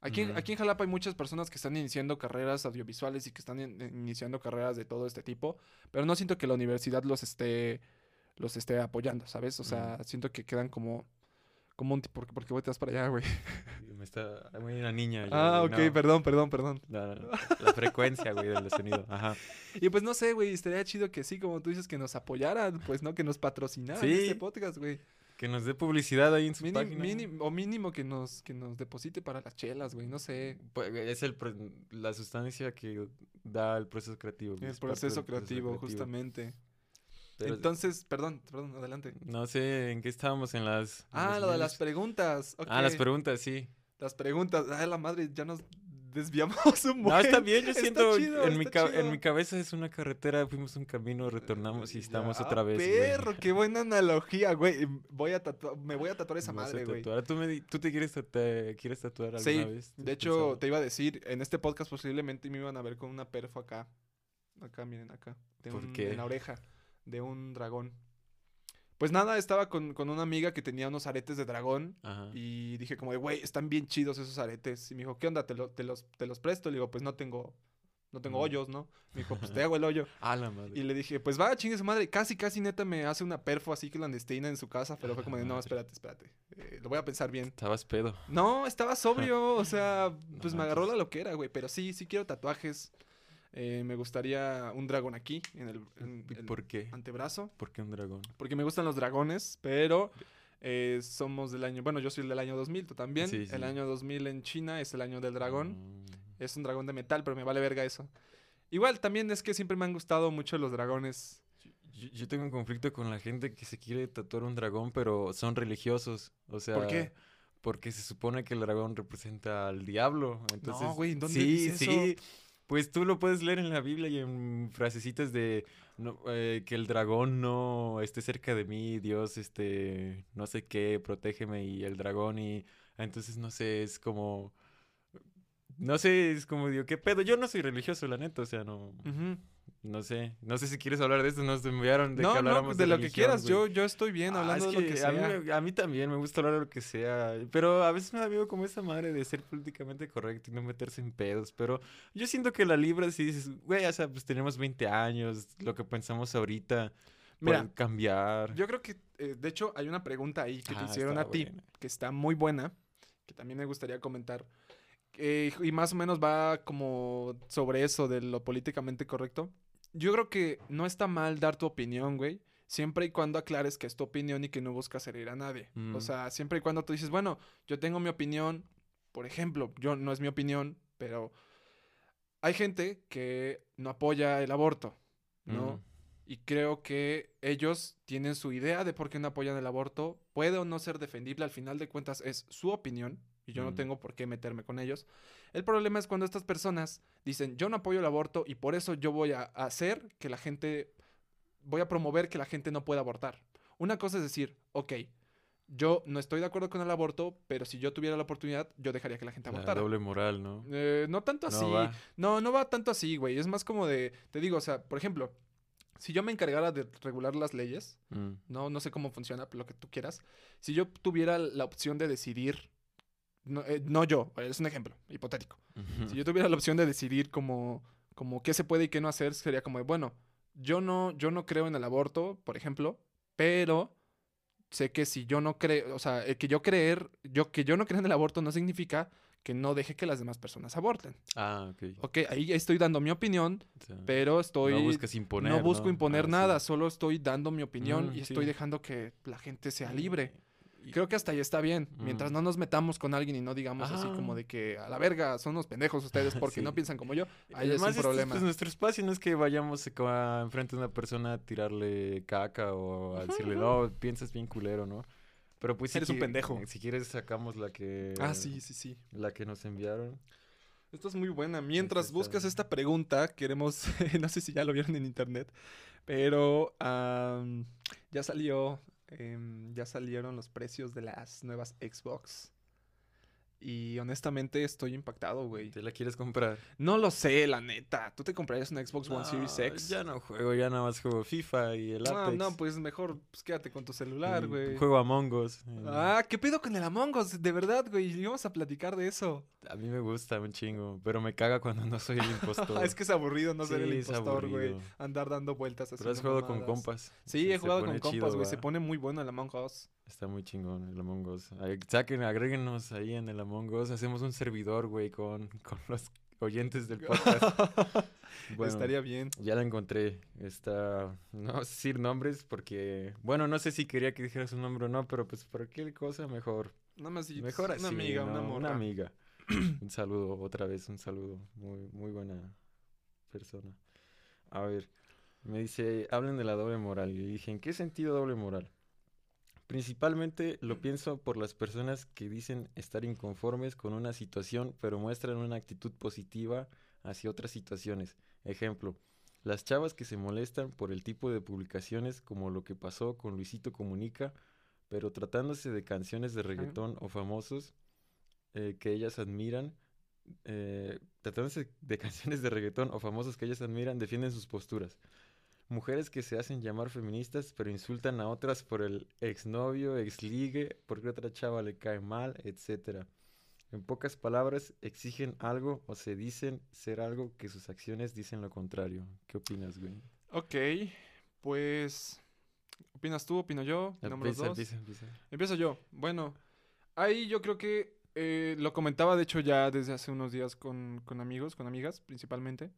Aquí, aquí en Jalapa hay muchas personas que están iniciando carreras audiovisuales y que están in- iniciando carreras de todo este tipo, pero no siento que la universidad los esté, los esté apoyando, ¿sabes? O sea, siento que quedan como, como un tipo, porque volteas para allá, güey. Me está... Hay una niña. yo, Ah, ok, no. perdón, perdón, perdón. La, la frecuencia, güey, del sonido. Ajá. Y pues no sé, güey, estaría chido que sí, como tú dices, que nos apoyaran, pues no, que nos patrocinaran Sí. este podcast, güey. Que nos dé publicidad ahí en su Mini- página. mini- o mínimo que nos, que nos deposite para las chelas, güey, no sé. Pues, Es el, la sustancia que da el proceso creativo. El proceso creativo, justamente. Pero Entonces, perdón, perdón, adelante. No sé en qué estábamos en las. Ah, lo de las preguntas. Ah, las preguntas, sí. Las preguntas. Ay, la madre, ya nos desviamos un No, buen. está bien, yo siento. chido, en, mi en mi cabeza es una carretera, fuimos un camino, retornamos y estamos Ya, otra vez. güey. Perro, qué buena analogía, güey. Voy a tatuar, me voy a tatuar esa madre, güey. ¿Tú, me ¿Tú te quieres, quieres tatuar alguna Sí, vez? ¿Tú de hecho, pensado? te iba a decir, en este podcast posiblemente me iban a ver con una perfo acá. Acá, miren, acá. de ¿Por un- qué? En la oreja de un dragón. Pues nada, estaba con, con una amiga que tenía unos aretes de dragón. Ajá. Y dije como de, güey, están bien chidos esos aretes. Y me dijo, ¿qué onda? ¿Te, lo- te los, te los presto? Le digo, pues no tengo, no tengo Mm. hoyos, ¿no? Me dijo, pues te hago el hoyo. La madre. Y le dije, pues va, chingue su madre. Casi, casi neta me hace una perfo así clandestina en su casa. Pero fue como de, no, espérate, espérate. eh, lo voy a pensar bien. Estabas pedo. No, estaba sobrio, o sea, pues me agarró la loquera, güey. Pero sí, sí quiero tatuajes. Eh, me gustaría un dragón aquí, en el, en ¿Y el ¿Por qué? antebrazo. ¿Por qué un dragón? Porque me gustan los dragones, pero eh, somos del año... Bueno, yo soy del año 2000, tú también. Sí, sí. El año 2000 en China es el año del dragón. Mm. Es un dragón de metal, pero me vale verga eso. Igual, también es que siempre me han gustado mucho los dragones. Yo, yo tengo un conflicto con la gente que se quiere tatuar un dragón, pero son religiosos. O sea, ¿Por qué? Porque se supone que el dragón representa al diablo. Entonces, güey, ¿dónde sí, dice sí. Pues tú lo puedes leer en la Biblia y en frasecitas de no, eh, que el dragón no esté cerca de mí, Dios, este, no sé qué, protégeme y el dragón y entonces no sé, es como, no sé, es como digo, ¿qué pedo? Yo no soy religioso, la neta, o sea, no. No sé, no sé si quieres hablar de esto, nos enviaron de que No, no, habláramos pues de, lo que quieras. Yo, yo estoy bien Ah, hablando es de lo que a mí, sea. a mí también me gusta hablar de lo que sea, pero a veces me da miedo como esa madre de ser políticamente correcto y no meterse en pedos, pero yo siento que la libra si dices, güey, o sea, pues tenemos 20 años, lo que pensamos ahorita Mira, puede cambiar. Yo creo que, eh, de hecho, hay una pregunta ahí que te hicieron a ti, buena. que está muy buena, que también me gustaría comentar. Eh, y más o menos va como sobre eso de lo políticamente correcto. Yo creo que no está mal dar tu opinión, güey. siempre y cuando aclares que es tu opinión y que no buscas herir a nadie. O Mm. sea, siempre y cuando tú dices, bueno, yo tengo mi opinión, por ejemplo, yo no es mi opinión, pero hay gente que no apoya el aborto, ¿no? Mm. Y creo que ellos tienen su idea de por qué no apoyan el aborto. Puede o no ser defendible, al final de cuentas es su opinión y yo no Mm. tengo por qué meterme con ellos. El problema es cuando estas personas dicen, yo no apoyo el aborto y por eso yo voy a hacer que la gente, voy a promover que la gente no pueda abortar. Una cosa es decir, ok, yo no estoy de acuerdo con el aborto, pero si yo tuviera la oportunidad, yo dejaría que la gente La abortara. doble moral, ¿no? Eh, no tanto así. No va. No, no va tanto así, güey. Es más como de, te digo, o sea, por ejemplo, si yo me encargara de regular las leyes, Mm. no, no sé cómo funciona, lo que tú quieras, si yo tuviera la opción de decidir, no, eh, no yo, es un ejemplo hipotético, si yo tuviera la opción de decidir como, como qué se puede y qué no hacer, sería como de, bueno, yo no, yo no creo en el aborto, por ejemplo, pero sé que si yo no creo, o sea, eh, que yo creer, yo que yo no creo en el aborto no significa que no deje que las demás personas aborten. Ah, ok. Ok, ahí estoy dando mi opinión, sea, pero estoy... no buscas imponer. no busco imponer Ah, sí. nada, solo estoy dando mi opinión Mm, y estoy sí. dejando que la gente sea libre. Y- Creo que hasta ahí está bien. Mientras no nos metamos con alguien y no digamos así como de que a la verga son unos pendejos ustedes porque no piensan como yo. Ahí es además un este problema. pues, nuestro espacio no es que vayamos a- enfrente de una persona a tirarle caca o a decirle, no, piensas bien culero, ¿no? Pero pues si Eres un qui- pendejo. Si quieres sacamos la que... Ah, sí, sí, sí. La que nos enviaron. Esto es muy buena. Mientras buscas esta pregunta, queremos, no sé si ya lo vieron en internet, pero ya salió, em, ya salieron los precios de las nuevas Xbox. Y honestamente estoy impactado, güey. ¿Te la quieres comprar? No lo sé, la neta. ¿Tú te comprarías una Xbox One Series X? Ya no juego, ya nada más juego FIFA y el Apex. no, pues mejor pues, quédate con tu celular, y güey. Juego Among Us. eh, Ah, ¿qué pedo con el Among Us? De verdad, güey. Íbamos a platicar de eso. A mí me gusta un chingo, pero me caga cuando no soy el impostor. es que es aburrido no ser el Sí, impostor, güey. Andar dando vueltas así. Pero has jugado con compas. Sí, Se- he jugado con compas, güey. Se pone muy bueno el Among Us. Está muy chingón el Among Us. Saquen, agréguenos ahí en el Among Us. Hacemos un servidor, güey, con, con los oyentes del podcast. Bueno, Estaría bien. Ya la encontré. Está. No decir nombres porque. Bueno, no sé si quería que dijeras un nombre o no, pero pues cualquier cosa mejor. Nada más di- Mejor así. Una amiga, una morra. amiga. un saludo, otra vez, un saludo. Muy, muy buena persona. A ver, me dice, hablen de la doble moral. Y dije, ¿en qué sentido doble moral? Principalmente lo pienso por las personas que dicen estar inconformes con una situación, pero muestran una actitud positiva hacia otras situaciones. Ejemplo, las chavas que se molestan por el tipo de publicaciones como lo que pasó con Luisito Comunica, pero tratándose de canciones de reggaetón o famosos eh, que ellas admiran, eh, tratándose de canciones de reggaetón o famosos que ellas admiran, defienden sus posturas. Mujeres que se hacen llamar feministas, pero insultan a otras por el exnovio, exligue, porque otra chava le cae mal, etcétera. En pocas palabras, exigen algo o se dicen ser algo que sus acciones dicen lo contrario. ¿Qué opinas, güey? Ok, pues. ¿Opinas tú? ¿Opino yo? ¿Opinamos los Empieza, dos? empieza, empieza. Empiezo yo. Bueno, ahí yo creo que eh, lo comentaba, de hecho, ya desde hace unos días con, con amigos, con amigas principalmente,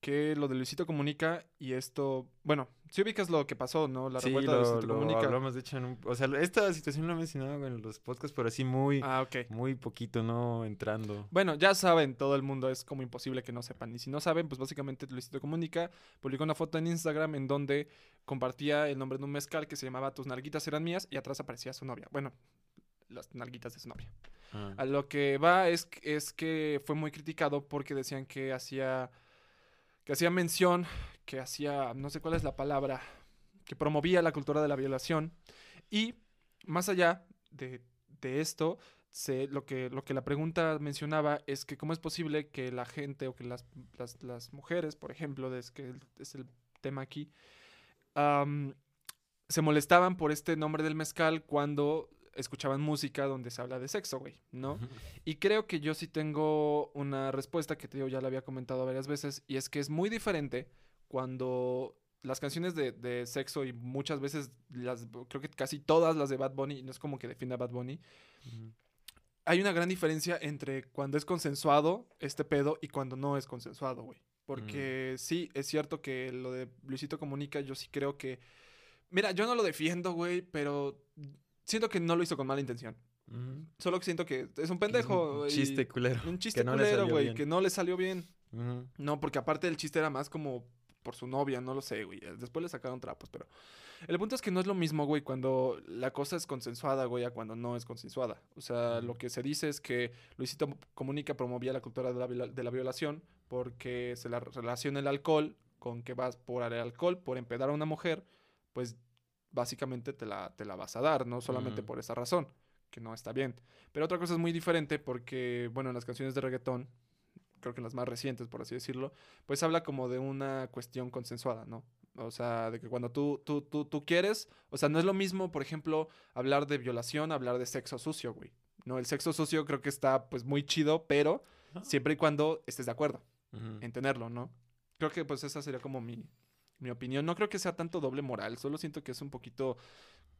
que lo de Luisito Comunica y esto, bueno, si ubicas lo que pasó, ¿no? La Sí, revuelta de lo, Luisito lo Comunica. hablamos, de hecho, en un... O sea, esta situación lo he mencionado en los podcasts, pero así muy, Ah, muy poquito, ¿no? Entrando. Bueno, ya saben, todo el mundo es como imposible que no sepan. Y si no saben, pues básicamente Luisito Comunica publicó una foto en Instagram en donde compartía el nombre de un mezcal que se llamaba Tus nalguitas eran mías y atrás aparecía su novia. Bueno, las nalguitas de su novia. Ah. A lo que va es, que- es que fue muy criticado porque decían que hacía que hacía mención, que hacía, no sé cuál es la palabra, que promovía la cultura de la violación. Y más allá de, de esto, lo, que, lo que la pregunta mencionaba es que cómo es posible que la gente o que las, las, mujeres, por ejemplo, es que es el tema aquí, se molestaban por este nombre del mezcal cuando escuchaban música donde se habla de sexo, güey, ¿no? Y creo que yo sí tengo una respuesta que te digo, ya la había comentado varias veces, y es que es muy diferente cuando las canciones de, de sexo y muchas veces, las, creo que casi todas las de Bad Bunny, no es como que defienda a Bad Bunny, hay una gran diferencia entre cuando es consensuado este pedo y cuando no es consensuado, güey. Porque sí, es cierto que lo de Luisito Comunica, yo sí creo que Mira, yo no lo defiendo, güey, pero siento que no lo hizo con mala intención. Ujú. Solo que siento que es un Que es pendejo. Un chiste culero. Un chiste no culero, güey, que no le salió bien. No, porque aparte el chiste era más como por su novia, no lo sé, güey. Después le sacaron trapos, pero... El punto es que no es lo mismo, güey, cuando la cosa es consensuada, güey, a cuando no es consensuada. O sea, lo que se dice es que Luisito Comunica promovía la cultura de la, de la violación porque se la relaciona el alcohol con que vas por el alcohol, por empedar a una mujer, pues básicamente te la, te la vas a dar, no solamente por esa razón, que no está bien. Pero otra cosa es muy diferente porque, bueno, en las canciones de reggaetón, creo que en las más recientes, por así decirlo, pues habla como de una cuestión consensuada, ¿no? O sea, de que cuando tú, tú, tú, tú quieres, o sea, no es lo mismo, por ejemplo, hablar de violación, hablar de sexo sucio, güey. No, el sexo sucio creo que está pues muy chido, pero siempre y cuando estés de acuerdo en tenerlo, ¿no? Creo que pues esa sería como mi, mi opinión. No creo que sea tanto doble moral, solo siento que es un poquito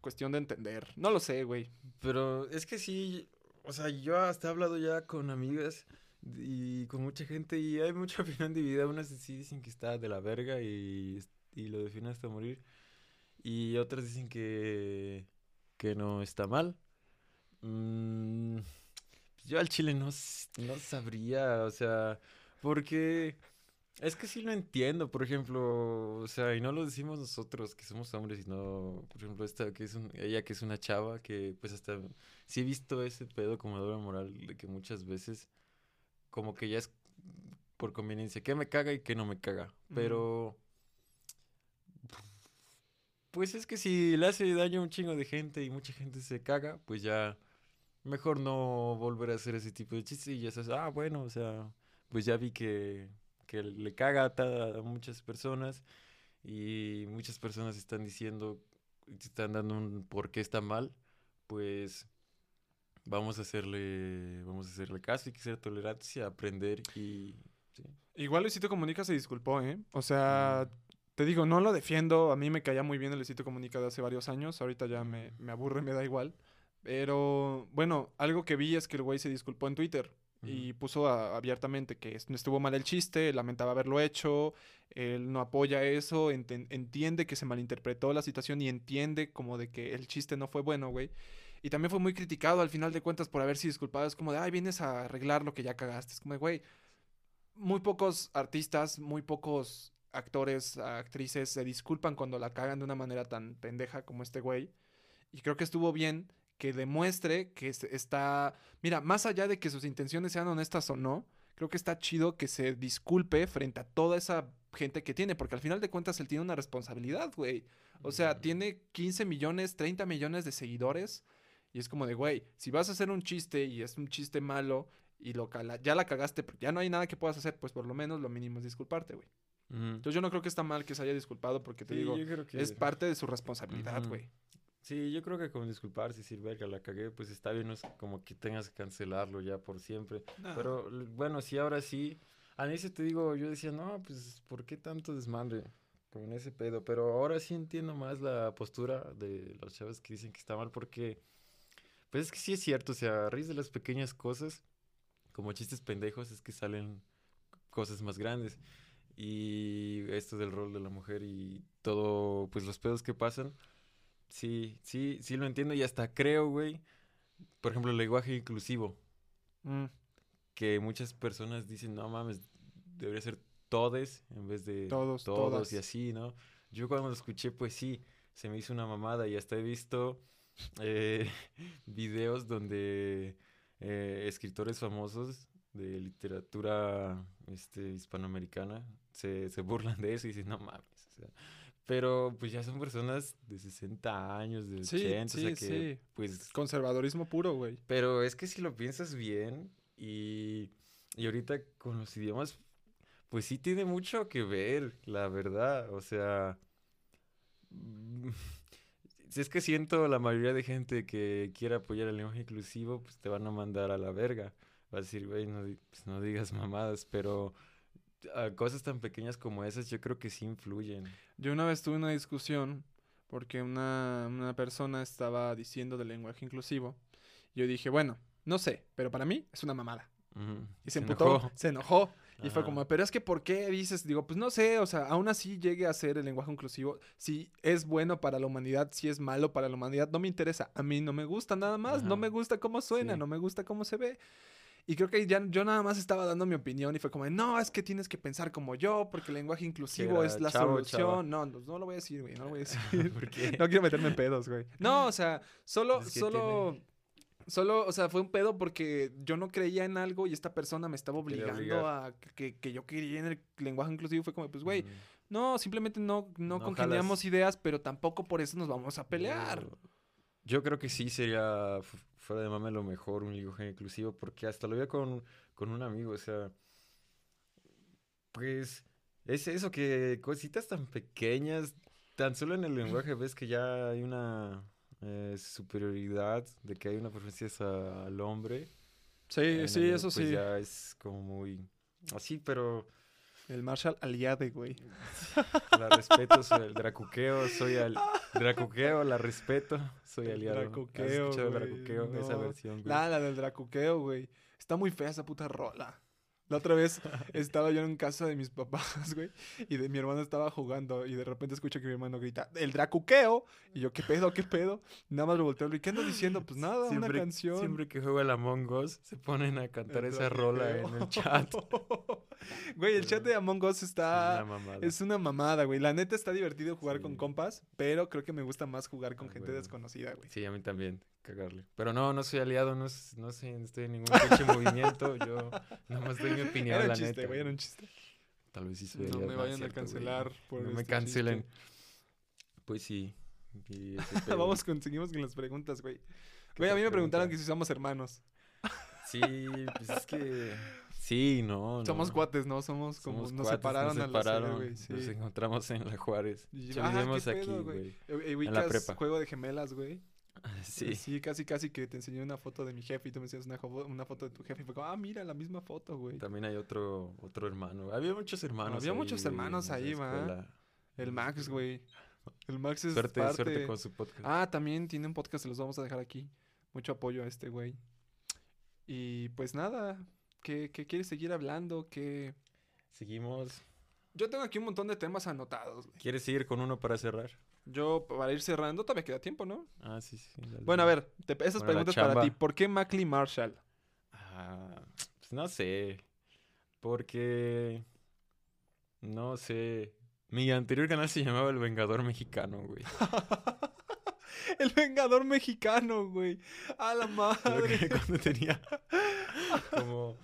cuestión de entender. No lo sé, güey. Pero es que sí, o sea, yo hasta he hablado ya con amigas y con mucha gente y hay mucha opinión dividida. Unas sí dicen que está de la verga y, y lo definen hasta morir. Y otras dicen que, que no está mal. Mm, yo al chile no, no sabría, o sea, porque es que sí lo entiendo, por ejemplo, o sea, y no lo decimos nosotros que somos hombres, sino, por ejemplo, esta que es un- ella que es una chava que pues hasta sí he visto ese pedo como doble moral de que muchas veces como que ya es por conveniencia, que me caga y que no me caga, pero pues es que si le hace daño a un chingo de gente y mucha gente se caga, pues ya mejor no volver a hacer ese tipo de chistes y ya sabes, ah, bueno, o sea, pues ya vi que, que le caga a, muchas personas y muchas personas están diciendo, están dando un por qué está mal, pues vamos a hacerle, vamos a hacerle caso y que ser tolerantes y aprender y... sí. Igual Luisito Comunica se disculpó, ¿eh? O sea, te digo, no lo defiendo. A mí me caía muy bien el Luisito Comunica de hace varios años. Ahorita ya me, me aburre, me da igual. Pero bueno, algo que vi es que el güey se disculpó en Twitter y puso abiertamente que estuvo mal el chiste, lamentaba haberlo hecho, él no apoya eso, entiende que se malinterpretó la situación y entiende como de que el chiste no fue bueno, güey. Y también fue muy criticado al final de cuentas por haberse disculpado. Es como de, ay, vienes a arreglar lo que ya cagaste. Es como de, güey, muy pocos artistas, muy pocos actores, actrices se disculpan cuando la cagan de una manera tan pendeja como este güey. Y creo que estuvo bien que demuestre que es- está, mira, más allá de que sus intenciones sean honestas o no, creo que está chido que se disculpe frente a toda esa gente que tiene, porque al final de cuentas él tiene una responsabilidad, güey. O sea, tiene 15 millones, 30 millones de seguidores. Y es como de, güey, si vas a hacer un chiste y es un chiste malo y lo cala- ya la cagaste, pero ya no hay nada que puedas hacer, pues por lo menos lo mínimo es disculparte, güey. Entonces yo no creo que está mal que se haya disculpado porque te Sí, digo, que... es parte de su responsabilidad, güey. Sí, yo creo que con disculparse y decir, verga, la cagué, pues está bien, no es como que tengas que cancelarlo ya por siempre. Pero l- bueno, sí, ahora sí. Al inicio te digo, yo decía, no, pues, ¿por qué tanto desmadre con ese pedo? Pero ahora sí entiendo más la postura de los chavos que dicen que está mal, porque, pues es que sí es cierto, o sea, a raíz de las pequeñas cosas, como chistes pendejos, es que salen cosas más grandes. Y esto del rol de la mujer y todo, pues los pedos que pasan, sí, sí, sí lo entiendo y hasta creo, güey, por ejemplo, el lenguaje inclusivo Mm, que muchas personas dicen, no mames, debería ser todes en vez de Todos, todos todas. y así, ¿no? Yo cuando lo escuché, pues sí, se me hizo una mamada y hasta he visto eh, videos donde eh, escritores famosos de literatura este, hispanoamericana se, se burlan de eso y dicen, no mames, o sea, pero pues ya son personas de 60 años, de 80, Sí, o sea que sí. pues Conservadorismo puro, güey. pero es que si lo piensas bien y, y ahorita con los idiomas, pues sí tiene mucho que ver, la verdad. O sea, si es que siento la mayoría de gente que quiere apoyar el lenguaje inclusivo, pues te van a mandar a la verga. Va a decir, güey, no, pues no digas mamadas, pero ah, cosas tan pequeñas como esas yo creo que sí influyen. Yo una vez tuve una discusión porque una, una persona estaba diciendo del lenguaje inclusivo. Yo dije, bueno, no sé, pero para mí es una mamada. Ujú. Y se emputó, enojó. se enojó. Y fue Ajá. como, pero es que ¿por qué dices? Digo, pues no sé, o sea, aún así llegue a ser el lenguaje inclusivo. Si es bueno para la humanidad, si es malo para la humanidad, no me interesa. A mí no me gusta nada más, no Ajá. me gusta cómo suena, Sí. no me gusta cómo se ve. Y creo que ya yo nada más estaba dando mi opinión y fue como, no, es que tienes que pensar como yo, porque el lenguaje inclusivo es la chavo, solución. No, no, no lo voy a decir, güey, no lo voy a decir. ¿Por qué? No quiero meterme en pedos, güey. No, o sea, solo, Es que solo, solo, o sea, fue un pedo porque yo no creía en algo y esta persona me estaba obligando a que, que yo quería en el lenguaje inclusivo. Fue como, pues, güey, no, simplemente no, no, No congeniamos ideas, pero tampoco por eso nos vamos a pelear. Yo creo que sí sería fu- fuera de mame lo mejor un lenguaje inclusivo porque hasta lo veía con, con un amigo, o sea, pues es eso que cositas tan pequeñas, tan solo en el lenguaje ves que ya hay una eh, superioridad de que hay una preferencia al hombre. Sí, en sí, el- eso pues sí. ya es como muy así, pero El Marshall aliade, güey. la respeto, soy el dracuqueo, soy al dracuqueo, la respeto, soy El aliado. ¿Has dracuqueo, escuchado el dracuqueo? Esa No. versión, güey. La del dracuqueo, güey. Está muy fea esa puta rola. La otra vez estaba yo en casa de mis papás, güey, y de mi hermano estaba jugando y de repente escucho que mi hermano grita, ¡el dracuqueo! Y yo, ¿qué pedo, qué pedo? Nada más lo volteo y ¿qué ando diciendo? Pues nada, una canción. Siempre que juega el Among Us, se ponen a cantar El esa rola en el chat. Güey, el chat de Among Us está... Una mamada. Es una mamada, güey. La neta está divertido jugar con compas, pero creo que me gusta más jugar con Ah, gente desconocida, güey. Sí, a mí también, cagarle. Pero no, no soy aliado, no, no sé, no estoy en ningún pinche movimiento. Yo nada más doy mi opinión, Era un la chiste, neta. güey, era un chiste. Tal vez sí soy No aliado. me vayan a güey. cancelar por No me este cancelen. chiste. Pues sí. y. Vamos, conseguimos con las preguntas, güey. ¿Qué Güey, a mí me preguntaron pregunta? que si somos hermanos. Sí, pues es que... Sí, no, Somos no. cuates, ¿no? Somos como... Somos nos cuates, separaron nos a la serie, separaron, güey. Sí. Nos encontramos en la Juárez. Y- Ya ah, aquí, güey. Eh, eh, En la prepa. juego de gemelas, güey. Sí. Sí, casi, casi que te enseñé una foto de mi jefe y tú me enseñas una, foto de tu jefe y fue como, ah, mira, la misma foto, güey. También hay otro, otro hermano. Había muchos hermanos. Había ahí, muchos hermanos ahí, va. El Max, güey. El Max es Suerte, parte... suerte con su podcast. Ah, también tiene un podcast, se los vamos a dejar aquí. Mucho apoyo a este güey. Y pues nada, ¿qué, qué quieres seguir hablando? ¿Qué... Seguimos. Yo tengo aquí un montón de temas anotados, güey. ¿Quieres seguir con uno para cerrar? Yo, para ir cerrando, todavía queda tiempo, ¿no? Ah, sí, sí. Bueno, a ver, te- esas Bueno, preguntas para ti. ¿Por qué Mackley Marshall? Ah, pues no sé. Porque. No sé. Mi anterior canal se llamaba El Vengador Mexicano, güey. El Vengador Mexicano, güey. A la madre. que cuando tenía como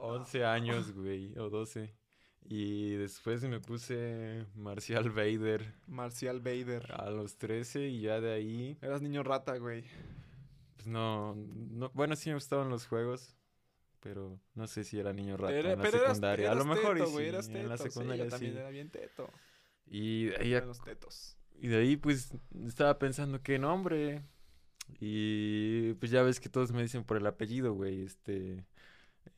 11 años, güey, o 12. Y después me puse Marcial Vader Marcial Vader. a los 13 y ya de ahí, Eras niño rata, güey. pues no, no bueno, sí me gustaban los juegos, pero no sé si era niño rata Pero, en la pero eras, secundaria. a lo mejor teto, sí, eras en la teto, sí, secundaria yo sí. también era bien teto. Y de ahí, los tetos. y de ahí pues estaba pensando qué nombre. Y pues ya ves que todos me dicen por el apellido, güey, este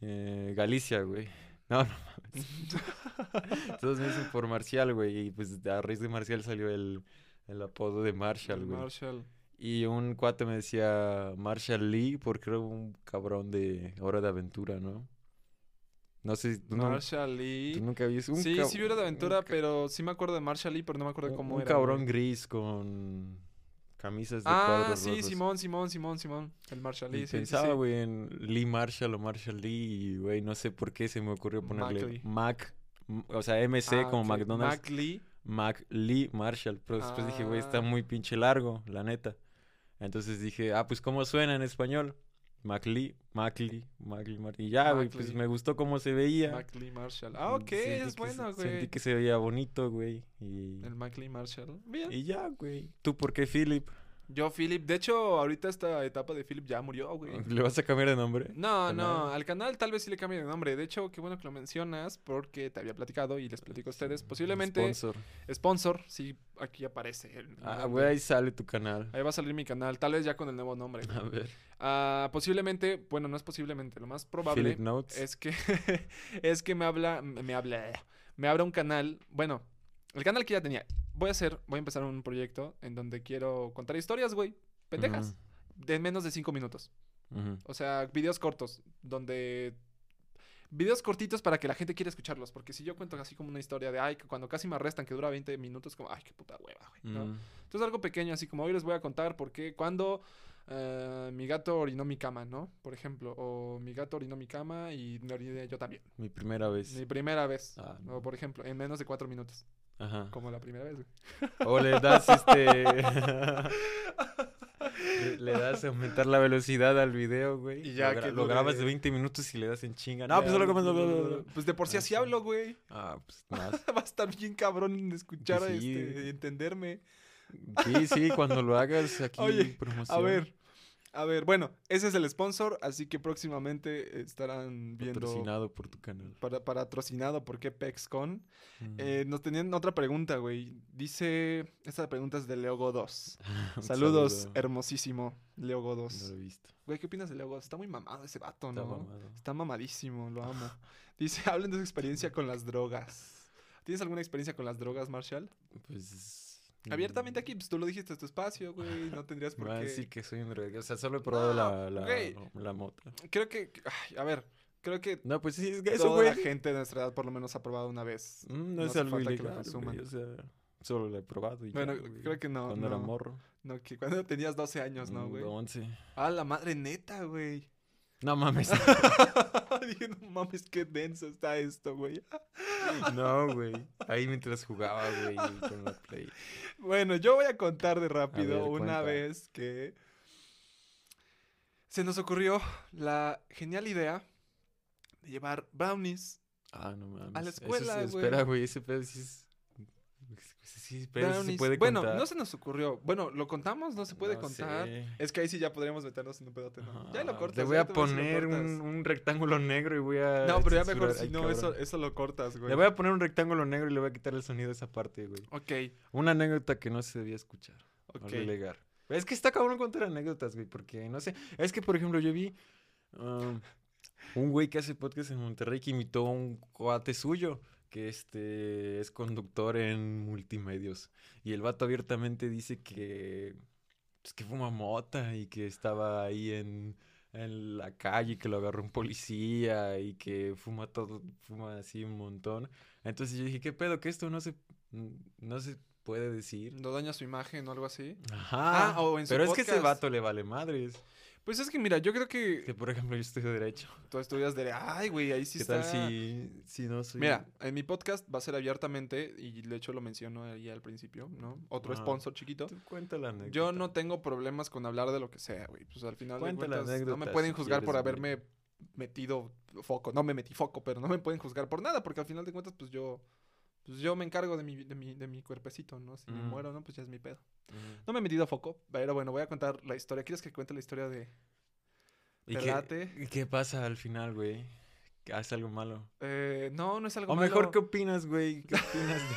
eh, Galicia, güey. No, no mames. Todos me dicen por Marcial, güey. Y pues a raíz de Marcial salió el, el apodo de Marshall, güey. Marshall. Y un cuate me decía Marshall Lee porque era un cabrón de Hora de Aventura, ¿no? No sé, tú, no- Marshall Lee. tú nunca viste un sí, sí vi Hora de un Aventura, pero sí me acuerdo de Marshall Lee, pero no me acuerdo un- cómo un era. cabrón güey. gris con camisas de Ah, sí, rojos. Simón, Simón, Simón, Simón. El Marshall Lee, sí, pensaba, sí. güey, en Lee Marshall o Marshall Lee y, güey, no sé por qué se me ocurrió ponerle. Mac, o sea, MC Ah, como. McDonald's, Mac Lee. Mac Lee Marshall. Pero después dije, güey, está Ah. muy pinche largo, la neta. Entonces dije, ah, pues, ¿cómo suena en español? Mac Lee, Mac Lee, Mac Lee, Mar- Y ya, güey, pues me gustó cómo se veía. Mac Lee Marshall. Ah, ok, Sentí es bueno, se- Sentí güey. que se veía bonito, güey. Y, El Mac Lee Marshall. Bien. y ya, güey. ¿Tú por qué, Philip? Yo, Philip. De hecho, ahorita esta etapa de Philip ya murió, güey. ¿Le vas a cambiar de nombre? No, no, al canal tal vez sí le cambie de nombre. De hecho, qué bueno que lo mencionas porque te había platicado y les platico a ustedes. Posiblemente Sponsor. sponsor, sí, aquí aparece. el Ah, güey, ahí sale tu canal. Ahí va a salir mi canal, tal vez ya con el nuevo nombre. güey. A ver. Ah, posiblemente, bueno, no es posiblemente, lo más probable Philip Notes. es que es que me habla me habla me abra un canal, bueno, el canal que ya tenía. Voy a hacer, voy a empezar un proyecto en donde quiero contar historias, güey, pendejas, de menos de cinco minutos. O sea, videos cortos, donde videos cortitos para que la gente quiera escucharlos. Porque si yo cuento así como una historia de, ay, que cuando casi me arrestan, que dura 20 minutos, como, ay, qué puta hueva, güey. ¿no? Mm. Entonces algo pequeño, así como hoy les voy a contar por qué, cuando eh, mi gato orinó mi cama, ¿no? Por ejemplo, o mi gato orinó mi cama y me oriné yo también. Mi primera vez. Mi primera vez. Ah, no. O por ejemplo, en menos de cuatro minutos. Ajá. Como la primera vez, güey. O le das este. le, das aumentar la velocidad al video, güey. Y ya lo, que lo grabas de dure- 20 minutos y le das en chinga. No, Ya, pues solo comes. Pues de por sí Ah, así sí. hablo, güey. Ah, pues más. Va a estar bien cabrón en escuchar, Sí. este, entenderme. Sí, sí, cuando lo hagas aquí. Oye, promoción. A ver, a ver, bueno, ese es el sponsor, así que próximamente estarán viendo Patrocinado por tu canal. para, patrocinado por qué PexCon. Mm. Eh, nos tenían otra pregunta, güey. Dice, esta pregunta es de Leogo 2. Un Saludos, saludo. hermosísimo, Leogo No 2. lo he visto. Güey, ¿qué opinas de Leogo 2? Está muy mamado ese vato, Está ¿no? mamado. Está mamadísimo, lo amo. Dice, hablen de su experiencia con las drogas. ¿Tienes alguna experiencia con las drogas, Marshall? Pues. Abiertamente mm, aquí, pues tú lo dijiste, es tu espacio, güey. No tendrías por qué. decir que soy un drogadicto. O sea, solo he probado No, la, la, güey. la mota. Creo que, ay, a ver, creo que No, pues sí, es que eso, toda la güey. gente de nuestra edad por lo menos ha probado una vez. Mm, no, no es algo falta que lo ilegal, güey, O sea, solo lo he probado y Bueno, ya, güey. creo que no. Cuando era no, morro. No, que cuando tenías 12 años, ¿no, mm, güey? 11. Ah, la madre neta, güey. No mames. Dije, no mames, qué denso está esto, güey. no, güey. Ahí mientras jugaba, güey, con la Play. Bueno, yo voy a contar de rápido ver, una cuenta. vez que se nos ocurrió la genial idea de llevar brownies. Ah, no mames. A la escuela, güey. Espera, güey, ese pedo sí es... Sí, pero eso se brownies. puede bueno, contar. no se nos ocurrió. Bueno, ¿lo contamos? No se puede No contar. sé. Es que ahí sí ya podríamos meternos en un pedote, ¿no? ya lo cortas. Le voy ya a te voy lo poner un, un rectángulo negro y voy a... No, pero ya mejor si Ay, no, cabrón. eso, eso lo cortas, güey. Le voy a poner un rectángulo negro y le voy a quitar el sonido de esa parte, güey. Ok, Una anécdota que no se debía escuchar. ok. Es que está cabrón contar anécdotas, güey, porque no sé. Es que, por ejemplo, yo vi um, un güey que hace podcast en Monterrey que imitó a un cuate suyo que este es conductor en multimedios. Y el vato abiertamente dice que, pues, que fuma mota y que estaba ahí en, en la calle y que lo agarró un policía y que fuma todo, fuma así un montón. Entonces yo dije, ¿qué pedo? Que esto no se, no se puede decir. ¿No daña su imagen o algo así? Ajá. Ah, o en su pero es que ese vato le vale madres. Pues es que mira, yo creo que Que por ejemplo yo estudio Derecho. tú estudias de... Ay, güey, ahí sí ¿Qué está... tal si, si no soy. Mira, en mi podcast va a ser abiertamente, y de hecho lo menciono ahí al principio, ¿no? Otro sponsor chiquito. Tú cuenta la anécdota. Yo no tengo problemas con hablar de lo que sea, güey. Pues al final Cuenta de la cuentas, no me anécdota pueden si juzgar por haberme metido foco. No me metí foco, pero no me pueden juzgar por nada, porque al final de cuentas, pues yo... Pues yo me encargo de mi, de mi, de mi cuerpecito, ¿no? Si me Mm. muero, ¿no? Pues ya es mi pedo. No me he metido foco, pero bueno, voy a contar la historia. ¿Quieres que cuente la historia de... ¿Y ¿Te qué, qué pasa al final, güey? ¿Que ¿Hace algo malo? Eh, no, no es algo O mejor, malo. ¿qué opinas, güey? ¿Qué opinas de.?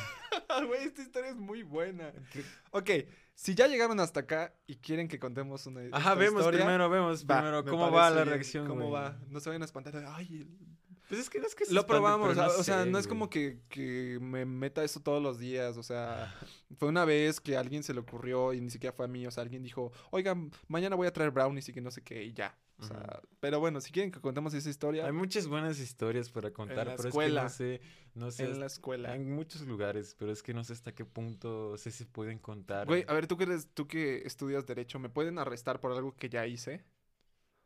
Güey, esta historia es muy buena. qué- Ok, si ya llegaron hasta acá y quieren que contemos una Ajá, vemos historia, primero, vemos va, primero me cómo va la reacción, ¿Cómo güey. va? No se vayan a espantar. Ay, el- Pues es que no es que se lo probamos. o sea, no es como que, que me meta eso todos los días. O sea, fue una vez que a alguien se le ocurrió y ni siquiera fue a mí. O sea, alguien dijo, oigan, mañana voy a traer brownies y que no sé qué, y ya. O sea, pero bueno, si quieren que contemos esa historia, Hay muchas buenas historias para contar, la pero escuela. es que no sé, no sé, en la escuela. en muchos lugares, pero es que no sé hasta qué punto sé si pueden contar. Güey, a ver, tú que, eres, tú que estudias Derecho, ¿me pueden arrestar por algo que ya hice?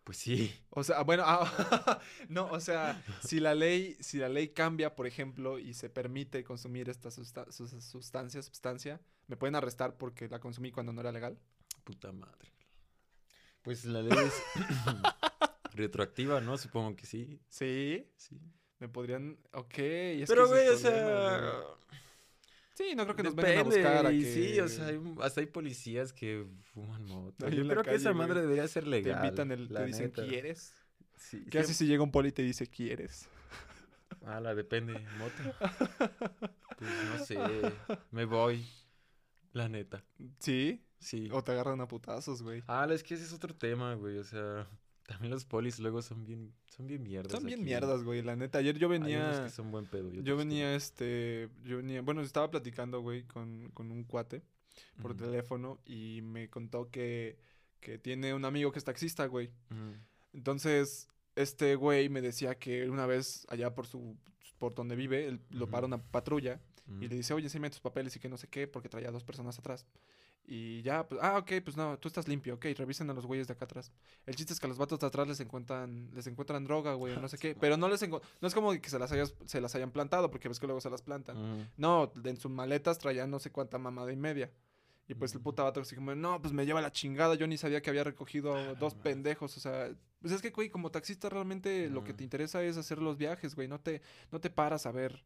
Pues sí. O sea, bueno, ah, no, o sea, si la ley, si la ley cambia, por ejemplo, y se permite consumir esta susta- sus- sustancia, sustancia, ¿me pueden arrestar porque la consumí cuando no era legal? Puta madre. Pues la ley es retroactiva, ¿no? Supongo que sí. Sí, Sí. me podrían, ok. es Pero, güey, o problema, sea. Sí, no creo que nos vengan a Depende, buscar a que sí, o sea, hay, hasta hay policías que fuman moto. Yo creo que esa madre debería ser te legal. invitan, el, la te dicen, neta. ¿quieres? Sí, ¿Qué haces si llega un poli y te dice, ¿quieres? Ah, la depende, mota. Pues no sé, me voy. La neta, Sí, sí. o te agarran a putazos, güey. Ah, es que ese es otro tema, güey, o sea, también los polis luego son bien, son bien mierdas. Son bien aquí. mierdas, güey, la neta. Ayer yo Hay unos venía... que son buen pedo. Yo venía, este, yo venía, bueno, estaba platicando, güey, con, con un cuate por teléfono y me contó que, que tiene un amigo que es taxista, güey. Entonces, este güey me decía que una vez allá por su por donde vive, él, lo Ujú. para una patrulla y le dice, oye, enséñame tus papeles y que no sé qué, porque traía dos personas atrás. Y ya, pues, ah, ok, pues no, tú estás limpio, ok, revisen a los güeyes de acá atrás. El chiste es que a los vatos de atrás les encuentran, les encuentran droga, güey, o no sé qué, pero no les no es como que se las, hayas, se las hayan plantado, porque ves que luego se las plantan. Mm. No, en sus maletas traían no sé cuánta mamada y media. Y pues el puta vato así como, no, pues me lleva la chingada, yo ni sabía que había recogido a dos pendejos, o sea, pues es que, güey, como taxista realmente lo que Ah. te interesa es hacer los viajes, güey, no te, no te paras a ver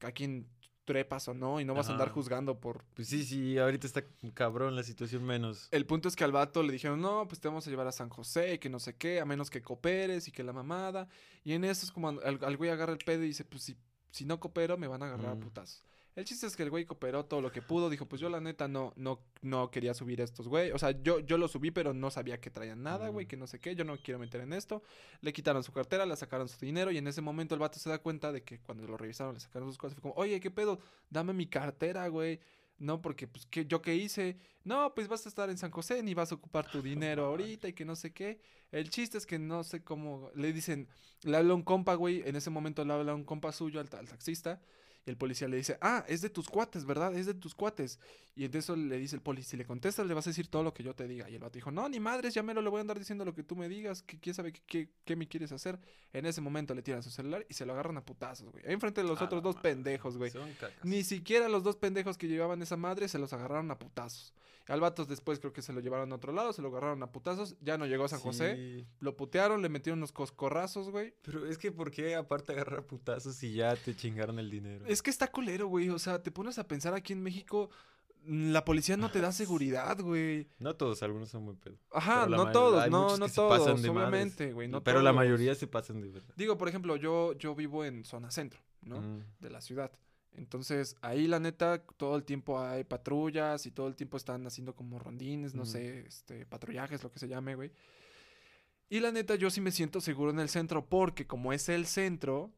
a quién trepas o no y no vas a andar juzgando por... Pues sí, sí, ahorita está cabrón la situación menos. El punto es que al vato le dijeron, no, pues te vamos a llevar a San José, que no sé qué, a menos que cooperes y que la mamada. Y en eso es como al, al güey agarra el pedo y dice, pues si, si no coopero me van a agarrar Mm. a putazos. El chiste es que el güey cooperó todo lo que pudo. Dijo, pues yo la neta no, no, no quería subir estos, güey. O sea, yo, yo lo subí, pero no sabía que traían nada, güey, que no sé qué. Yo no quiero meter en esto. Le quitaron su cartera, le sacaron su dinero. Y en ese momento el vato se da cuenta de que cuando lo revisaron, le sacaron sus cosas. Fue como, oye, ¿qué pedo? Dame mi cartera, güey. No, porque, pues, ¿qué, ¿yo qué hice? No, pues vas a estar en San José, ni vas a ocupar tu dinero ahorita y que no sé qué. El chiste es que no sé cómo. Le dicen, le habla un compa, güey. En ese momento le habla un compa suyo al taxista. Y el policía le dice, ah, es de tus cuates, ¿verdad? Es de tus cuates. Y de eso le dice el poli, si le contestas le vas a decir todo lo que yo te diga. Y el vato dijo, no, ni madres, ya me lo le voy a andar diciendo lo que tú me digas. que ¿Quién sabe qué, qué, qué me quieres hacer? En ese momento le tiran su celular y se lo agarran a putazos, güey. Ahí enfrente de los A otros dos madre, pendejos, güey. Ni siquiera los dos pendejos que llevaban esa madre se los agarraron a putazos. Al vatos después creo que se lo llevaron a otro lado, se lo agarraron a putazos. Ya no llegó a San José. Lo putearon, le metieron unos coscorrazos, güey. Pero es que, ¿por qué aparte agarrar putazos si ya te chingaron el dinero? Es que está culero, güey. O sea, te pones a pensar aquí en México, mm, la policía no te da seguridad, güey. No todos, algunos son muy pedo. Ajá, no todos, no, no todos, obviamente, güey. No Pero la mayoría se pasan de verdad. Digo, por ejemplo, yo, yo vivo en zona centro, ¿no? Mm. de la ciudad. Entonces, ahí la neta, todo el tiempo hay patrullas y todo el tiempo están haciendo como rondines, no Ujú. sé, este, patrullajes, lo que se llame, güey. Y la neta, yo sí me siento seguro en el centro porque como es el centro,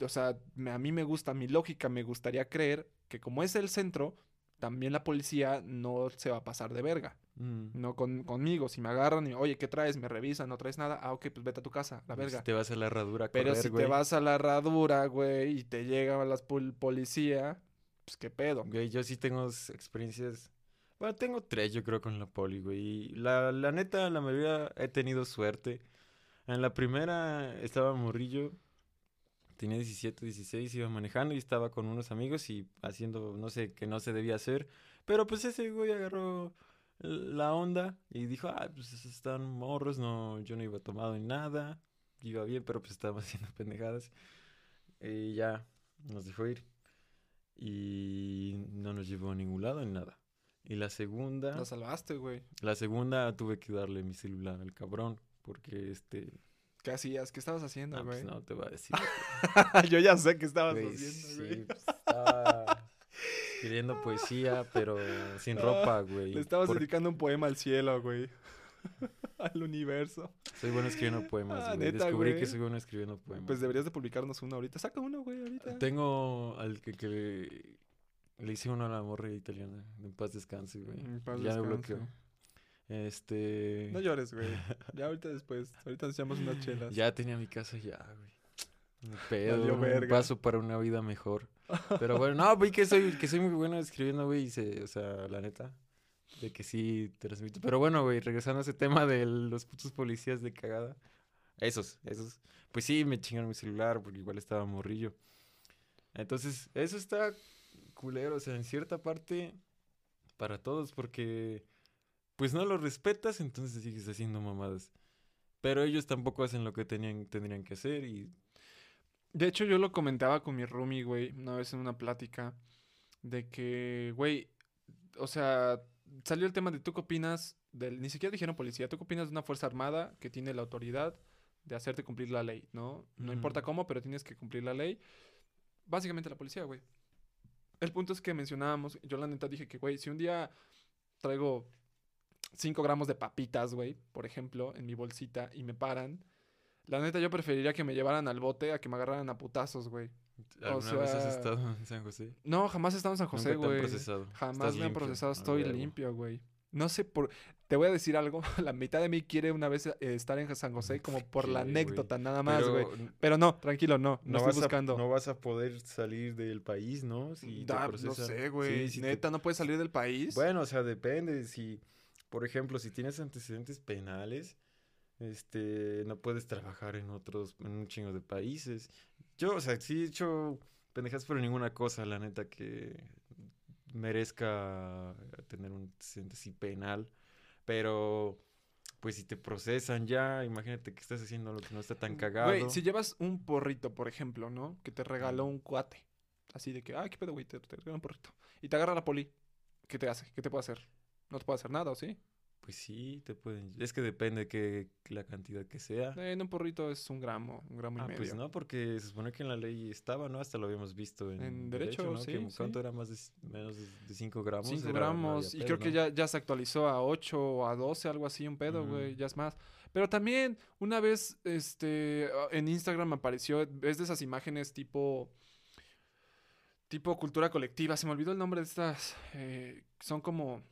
o sea, a mí me gusta, mi lógica me gustaría creer que como es el centro, también la policía no se va a pasar de verga. Mm. No con, conmigo, si me agarran y, oye, ¿qué traes? Me revisan, no traes nada. Ah, ok, pues vete a tu casa, la verga. Si te vas a la herradura a Pero correr, si güey. te vas a la herradura, güey, y te llega la policía, pues qué pedo. Güey, yo sí tengo experiencias. Bueno, tengo tres, yo creo, con la poli, güey. Y la, la neta, la mayoría he tenido suerte. En la primera estaba morrillo. Tenía 17, 16, iba manejando y estaba con unos amigos y haciendo, no sé, que no se debía hacer. Pero pues ese güey agarró la onda y dijo, ah, pues están morros, no, yo no iba tomado ni nada. Iba bien, pero pues estaba haciendo pendejadas. Y ya, nos dejó ir. Y no nos llevó a ningún lado ni nada. Y la segunda, La salvaste, güey. la segunda tuve que darle mi celular al cabrón. Porque este. ¿Qué hacías? ¿Qué estabas haciendo, No, pues güey? no te voy a decir. Yo ya sé qué estabas güey, haciendo, sí, güey. pues, estaba escribiendo poesía, pero sin ropa, güey. Le estabas por- dedicando un poema al cielo, güey. al universo. Soy bueno escribiendo poemas, Ah, güey. neta, Descubrí güey. que soy bueno escribiendo poemas. Pues deberías de publicarnos uno ahorita. Saca uno, güey, ahorita. Tengo al que, que le, le hice uno a la morra italiana. En paz descanse, güey. En paz ya me descanse. bloqueó. Este. No llores, güey. Ya ahorita después. Ahorita nos echamos unas chelas. Ya tenía mi casa ya, güey. Ni pedo, un paso para una vida mejor. Pero bueno, no, güey, que soy, que soy muy bueno escribiendo, güey, y se, o sea, la neta, de que sí transmito. Pero bueno, güey, regresando a ese tema de los putos policías de cagada. Esos, esos. Pues sí, me chingaron mi celular porque igual estaba morrillo. Entonces, eso está culero, o sea, en cierta parte, para todos, porque pues no lo respetas, entonces sigues haciendo mamadas. Pero ellos tampoco hacen lo que tenían, tendrían que hacer y De hecho, yo lo comentaba con mi roomie, güey, una vez en una plática, de que, güey, o sea, salió el tema de tú qué opinas del, ni siquiera dijeron policía, tú qué opinas de una fuerza armada que tiene la autoridad de hacerte cumplir la ley, ¿no? No importa cómo, pero tienes que cumplir la ley. Básicamente la policía, güey. El punto es que mencionábamos, yo la neta dije que, güey, si un día traigo 5 gramos de papitas, güey, por ejemplo, en mi bolsita y me paran, la neta yo preferiría que me llevaran al bote a que me agarraran a putazos, güey. ¿Alguna vez has estado en San José? No, jamás he estado en San José, güey. procesado. Jamás Estás me han procesado, estoy limpio, güey. No sé por... te voy a decir algo. La mitad de mí quiere una vez eh, estar en San José como por la anécdota, nada más, güey. Pero no, tranquilo, no. No, no estoy vas buscando. A, no vas a poder salir del país, ¿no? Si te Da- no sé, güey. Sí, si te- Neta, no puedes salir del país. Bueno, o sea, depende. Si, por ejemplo, si tienes antecedentes penales, este, no puedes trabajar en otros, en un chingo de países. Yo, o sea, sí he hecho pendejas, pero ninguna cosa, la neta, que merezca tener un antecedente así penal. Pero, pues, si te procesan ya, imagínate que estás haciendo lo que no está tan cagado. Güey, si llevas un porrito, por ejemplo, ¿no? Que te regaló un cuate. Así de que, ah, qué pedo, güey, te, te regaló un porrito. Y te agarra la poli. ¿Qué te hace? ¿Qué te puede hacer? No te puede hacer nada, ¿o sí? Pues sí, te pueden. Es que depende que la cantidad que sea. Eh, en un porrito es un gramo, un gramo y Ah, medio. pues no, porque se supone que en la ley estaba, ¿no? Hasta lo habíamos visto en, En derecho, ¿no? sí, Que sí. ¿Cuánto era? Más de, menos de 5 gramos. 5 era- no gramos. y creo que ya, ya se actualizó a 8 o a 12, algo así, un pedo, güey. Ya es más. Pero también, una vez, este, en Instagram apareció, es de esas imágenes tipo, tipo cultura colectiva. Se me olvidó el nombre de estas, eh, son como,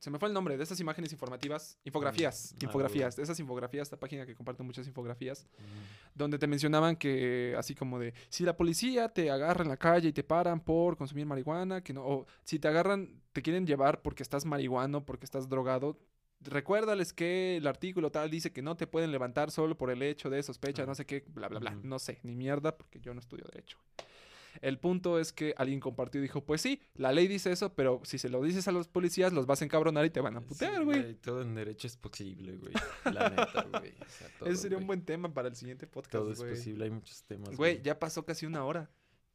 se me fue el nombre de estas imágenes informativas, infografías, Mm, infografías, de esas infografías, esta página que comparte muchas infografías Mm. donde te mencionaban que así como de si la policía te agarra en la calle y te paran por consumir marihuana, que no, o si te agarran, te quieren llevar porque estás marihuano, porque estás drogado, recuérdales que el artículo tal dice que no te pueden levantar solo por el hecho de sospecha, no sé qué, bla, bla, bla. No sé, ni mierda, porque yo no estudio derecho. El punto es que alguien compartió y dijo, pues sí, la ley dice eso, pero si se lo dices a los policías, los vas a encabronar y te van a putear, güey. Todo en derecho es posible, güey. La neta, güey. O sea, todo, Ese sería un buen tema para el siguiente podcast, Todo es posible, hay muchos temas. Güey, ya pasó casi una hora.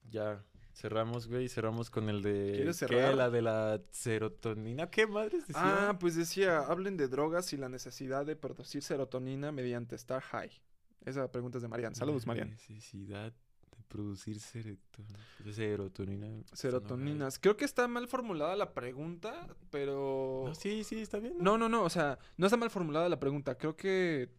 Ya cerramos, güey. Cerramos con el de. ¿Quieres ¿qué? cerrar? La de la serotonina. ¿Qué madres decía? Ah, pues decía, hablen de drogas y la necesidad de producir serotonina mediante estar high. Esa pregunta es de Marian. Saludos, Marian. Necesidad producir serotonina. Serotonina. Serotoninas. Creo que está mal formulada la pregunta, pero... No, sí, sí, está bien. No, no, no, o sea, no está mal formulada la pregunta. Creo que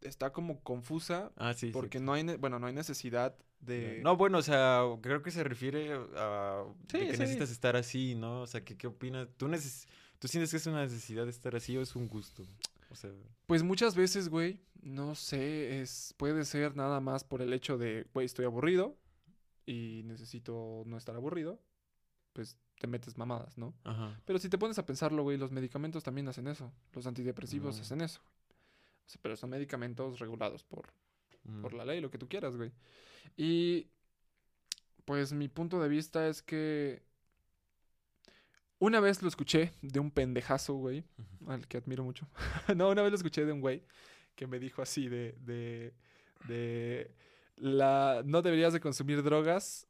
está como confusa Ah, sí. porque sí. no hay, bueno, no hay necesidad de... No, bueno, o sea, creo que se refiere a de que sí. necesitas estar así, ¿no? O sea, ¿qué, qué opinas? ¿Tú, neces ¿Tú sientes que es una necesidad de estar así o es un gusto? O sea, Pues muchas veces, güey, no sé, es puede ser nada más por el hecho de, güey, estoy aburrido y necesito no estar aburrido, pues te metes mamadas, ¿no? ajá. Pero si te pones a pensarlo, güey, los medicamentos también hacen eso. Los antidepresivos Mm. hacen eso. O sea, pero son medicamentos regulados por, por mm, la ley, lo que tú quieras, güey. Y pues mi punto de vista es que una vez lo escuché de un pendejazo, güey, al que admiro mucho. no, una vez lo escuché de un güey que me dijo así de, de, de, la, no deberías de consumir drogas.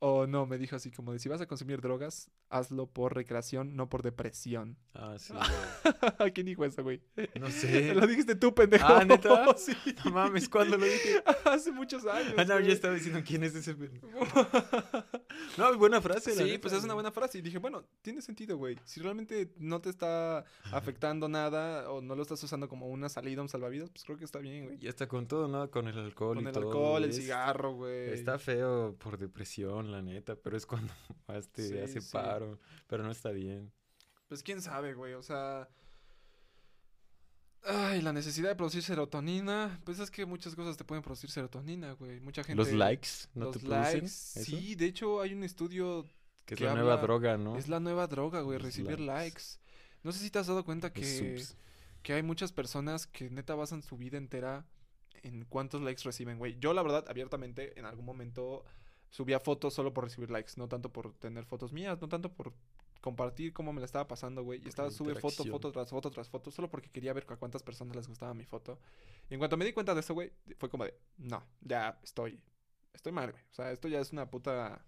O no, me dijo así como de si vas a consumir drogas, hazlo por recreación, no por depresión. Ah, sí. güey. ¿Quién dijo eso, güey? No sé. Lo dijiste tú, pendejo. Ah, ¿neta? sí. No mames, ¿cuándo lo dije? Hace muchos años. Ah, no, güey. ya estaba diciendo quién es ese. pendejo. No, buena frase. Sí, neta, pues es una buena frase. Y dije, bueno, tiene sentido, güey. Si realmente no te está afectando nada o no lo estás usando como una salida, un salvavidas, pues creo que está bien, güey. Y hasta con todo, ¿no? Con el alcohol Con y el todo. alcohol, el es- cigarro, güey. Está feo por depresión, la neta, pero es cuando más te Sí, hace sí. paro. Pero no está bien. Pues quién sabe, güey. O sea. Ay, la necesidad de producir serotonina. Pues es que muchas cosas te pueden producir serotonina, güey. Mucha gente. Los likes, ¿no los te producen likes. eso? Sí, de hecho hay un estudio. Que es que la nueva droga, ¿no? Es la nueva droga, güey. Los Recibir likes. likes. No sé si te has dado cuenta que, que hay muchas personas que neta basan su vida entera en cuántos likes reciben, güey. Yo, la verdad, abiertamente, en algún momento subía fotos solo por recibir likes. No tanto por tener fotos mías, no tanto por compartir cómo me la estaba pasando, güey. Y estaba sube foto, foto tras foto tras foto, solo porque quería ver a cuántas personas les gustaba mi foto. Y en cuanto me di cuenta de eso, güey, fue como de, no, ya estoy, estoy mal, güey. O sea, esto ya es una puta,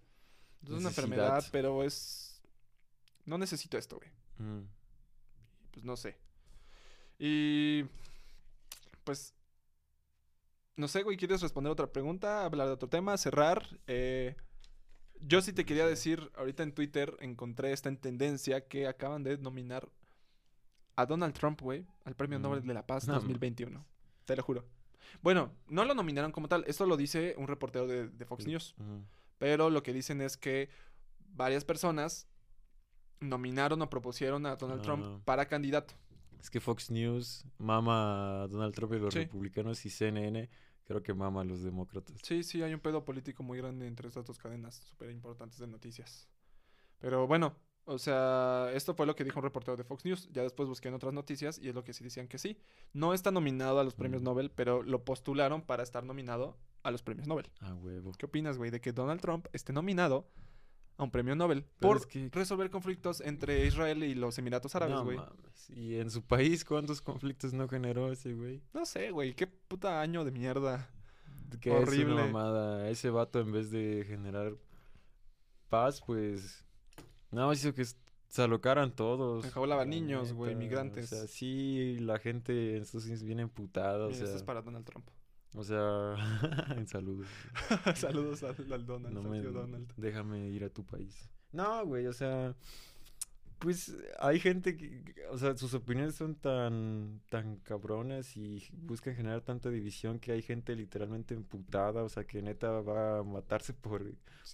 es una enfermedad, pero es, no necesito esto, güey. Mm. Pues no sé. Y, pues, no sé, güey, ¿quieres responder otra pregunta? Hablar de otro tema, cerrar. Eh, yo sí te quería decir, ahorita en Twitter encontré esta en tendencia que acaban de nominar a Donald Trump, güey, al Premio Mm. Nobel de la Paz No, 2021. Te lo juro. Bueno, no lo nominaron como tal, esto lo dice un reportero de, de Fox News, pero lo que dicen es que varias personas nominaron o propusieron a Donald Ah. Trump para candidato. Es que Fox News mama a Donald Trump y los Sí. republicanos y CNN creo que mama a los demócratas. Sí, sí, hay un pedo político muy grande entre estas dos cadenas súper importantes de noticias. Pero bueno, o sea, esto fue lo que dijo un reportero de Fox News. Ya después busqué en otras noticias y es lo que sí decían que sí. No está nominado a los premios Mm. Nobel, pero lo postularon para estar nominado a los premios Nobel. Ah, huevo. ¿Qué opinas, güey, de que Donald Trump esté nominado a un premio Nobel Pero por es que- resolver conflictos entre Israel y los Emiratos Árabes, No güey? mames. Y en su país, ¿cuántos conflictos no generó ese güey? No, sé, güey, qué puta año de mierda. Es Horrible. una mamada. Ese vato, en vez de generar paz, pues. Nada más hizo que se alocaran todos. Enjaulaba la niños, güey, migrantes. O sea, sí, la gente en Estados Unidos viene emputada. O sea, esto es para Donald Trump. O sea, en salud. Saludos al, al Donald, No me, Donald. déjame ir a tu país. No, güey, o sea, pues hay gente que, o sea, sus opiniones son tan, tan cabronas y buscan generar tanta división que hay gente literalmente emputada, o sea, que neta va a matarse por,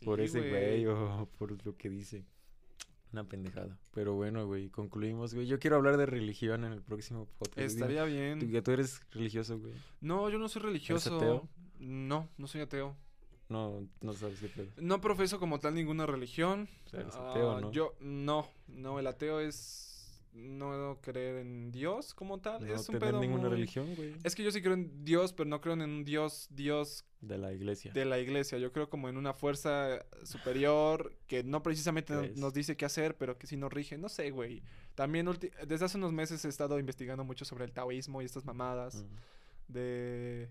por ese güey o por lo que dice. Una pendejada. Pero bueno, güey, concluimos, güey. Yo quiero hablar de religión en el próximo podcast. Estaría tú, bien. que tú eres religioso, güey. No, yo no soy religioso. ateo? No, no soy ateo. No, no sabes qué pedo. No profeso como tal ninguna religión. O sea, eres ateo, Ah, ¿no? Yo, no, no, el ateo es no creer en Dios como tal. No es un tener pedo ninguna muy- religión, güey. Es que yo sí creo en Dios, pero no creo en un Dios, Dios De la iglesia. de la iglesia. Yo creo como en una fuerza superior que no precisamente no- ¿Crees? nos dice qué hacer, pero que sí nos rige. No sé, güey. También ulti- desde hace unos meses he estado investigando mucho sobre el taoísmo y estas mamadas. De...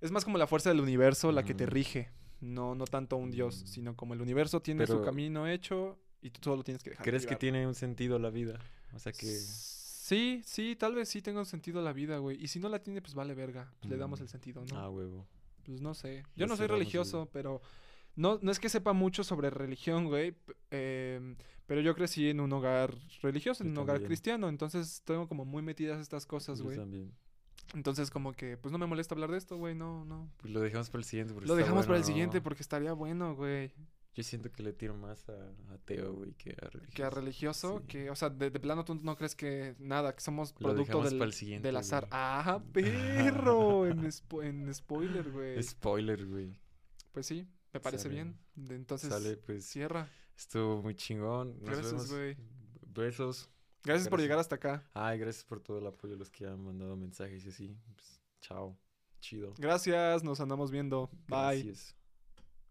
Es más como la fuerza del universo la que te rige. No, no tanto un dios, Mm. sino como el universo tiene su camino hecho y tú solo tienes que dejar ¿Crees que tiene un sentido la vida? O sea que... Sí, sí, tal vez sí tenga un sentido la vida, güey. Y si no la tiene, pues vale verga. Pues le damos Mm. el sentido, ¿no? Ah, huevo. Pues no sé. Yo no soy el- religioso, pero no, no es que sepa mucho sobre religión, güey. em, pero yo crecí en un hogar religioso, en un hogar cristiano. Entonces tengo como muy metidas estas cosas, Yo güey. también. Entonces como que, pues no me molesta hablar de esto, güey. No, no. Pues lo dejamos para el siguiente. porque Lo dejamos para el siguiente porque estaría bueno, güey. Yo siento que le tiro más a ateo, güey, que a religioso. Que a religioso, Sí. que, o sea, de, de plano tú no crees que nada, que somos producto del, para el siguiente, del azar. güey. Ah, perro, en, spo- en spoiler, güey. Spoiler, güey. Pues sí, me parece Sale. bien. Entonces, Sale, pues, cierra. estuvo muy chingón. Nos Gracias, vemos. güey. Besos. Gracias por llegar hasta acá. Ay, gracias por todo el apoyo a los que han mandado mensajes y así. Pues, chao. Chido. Gracias, nos andamos viendo. Bye. Gracias.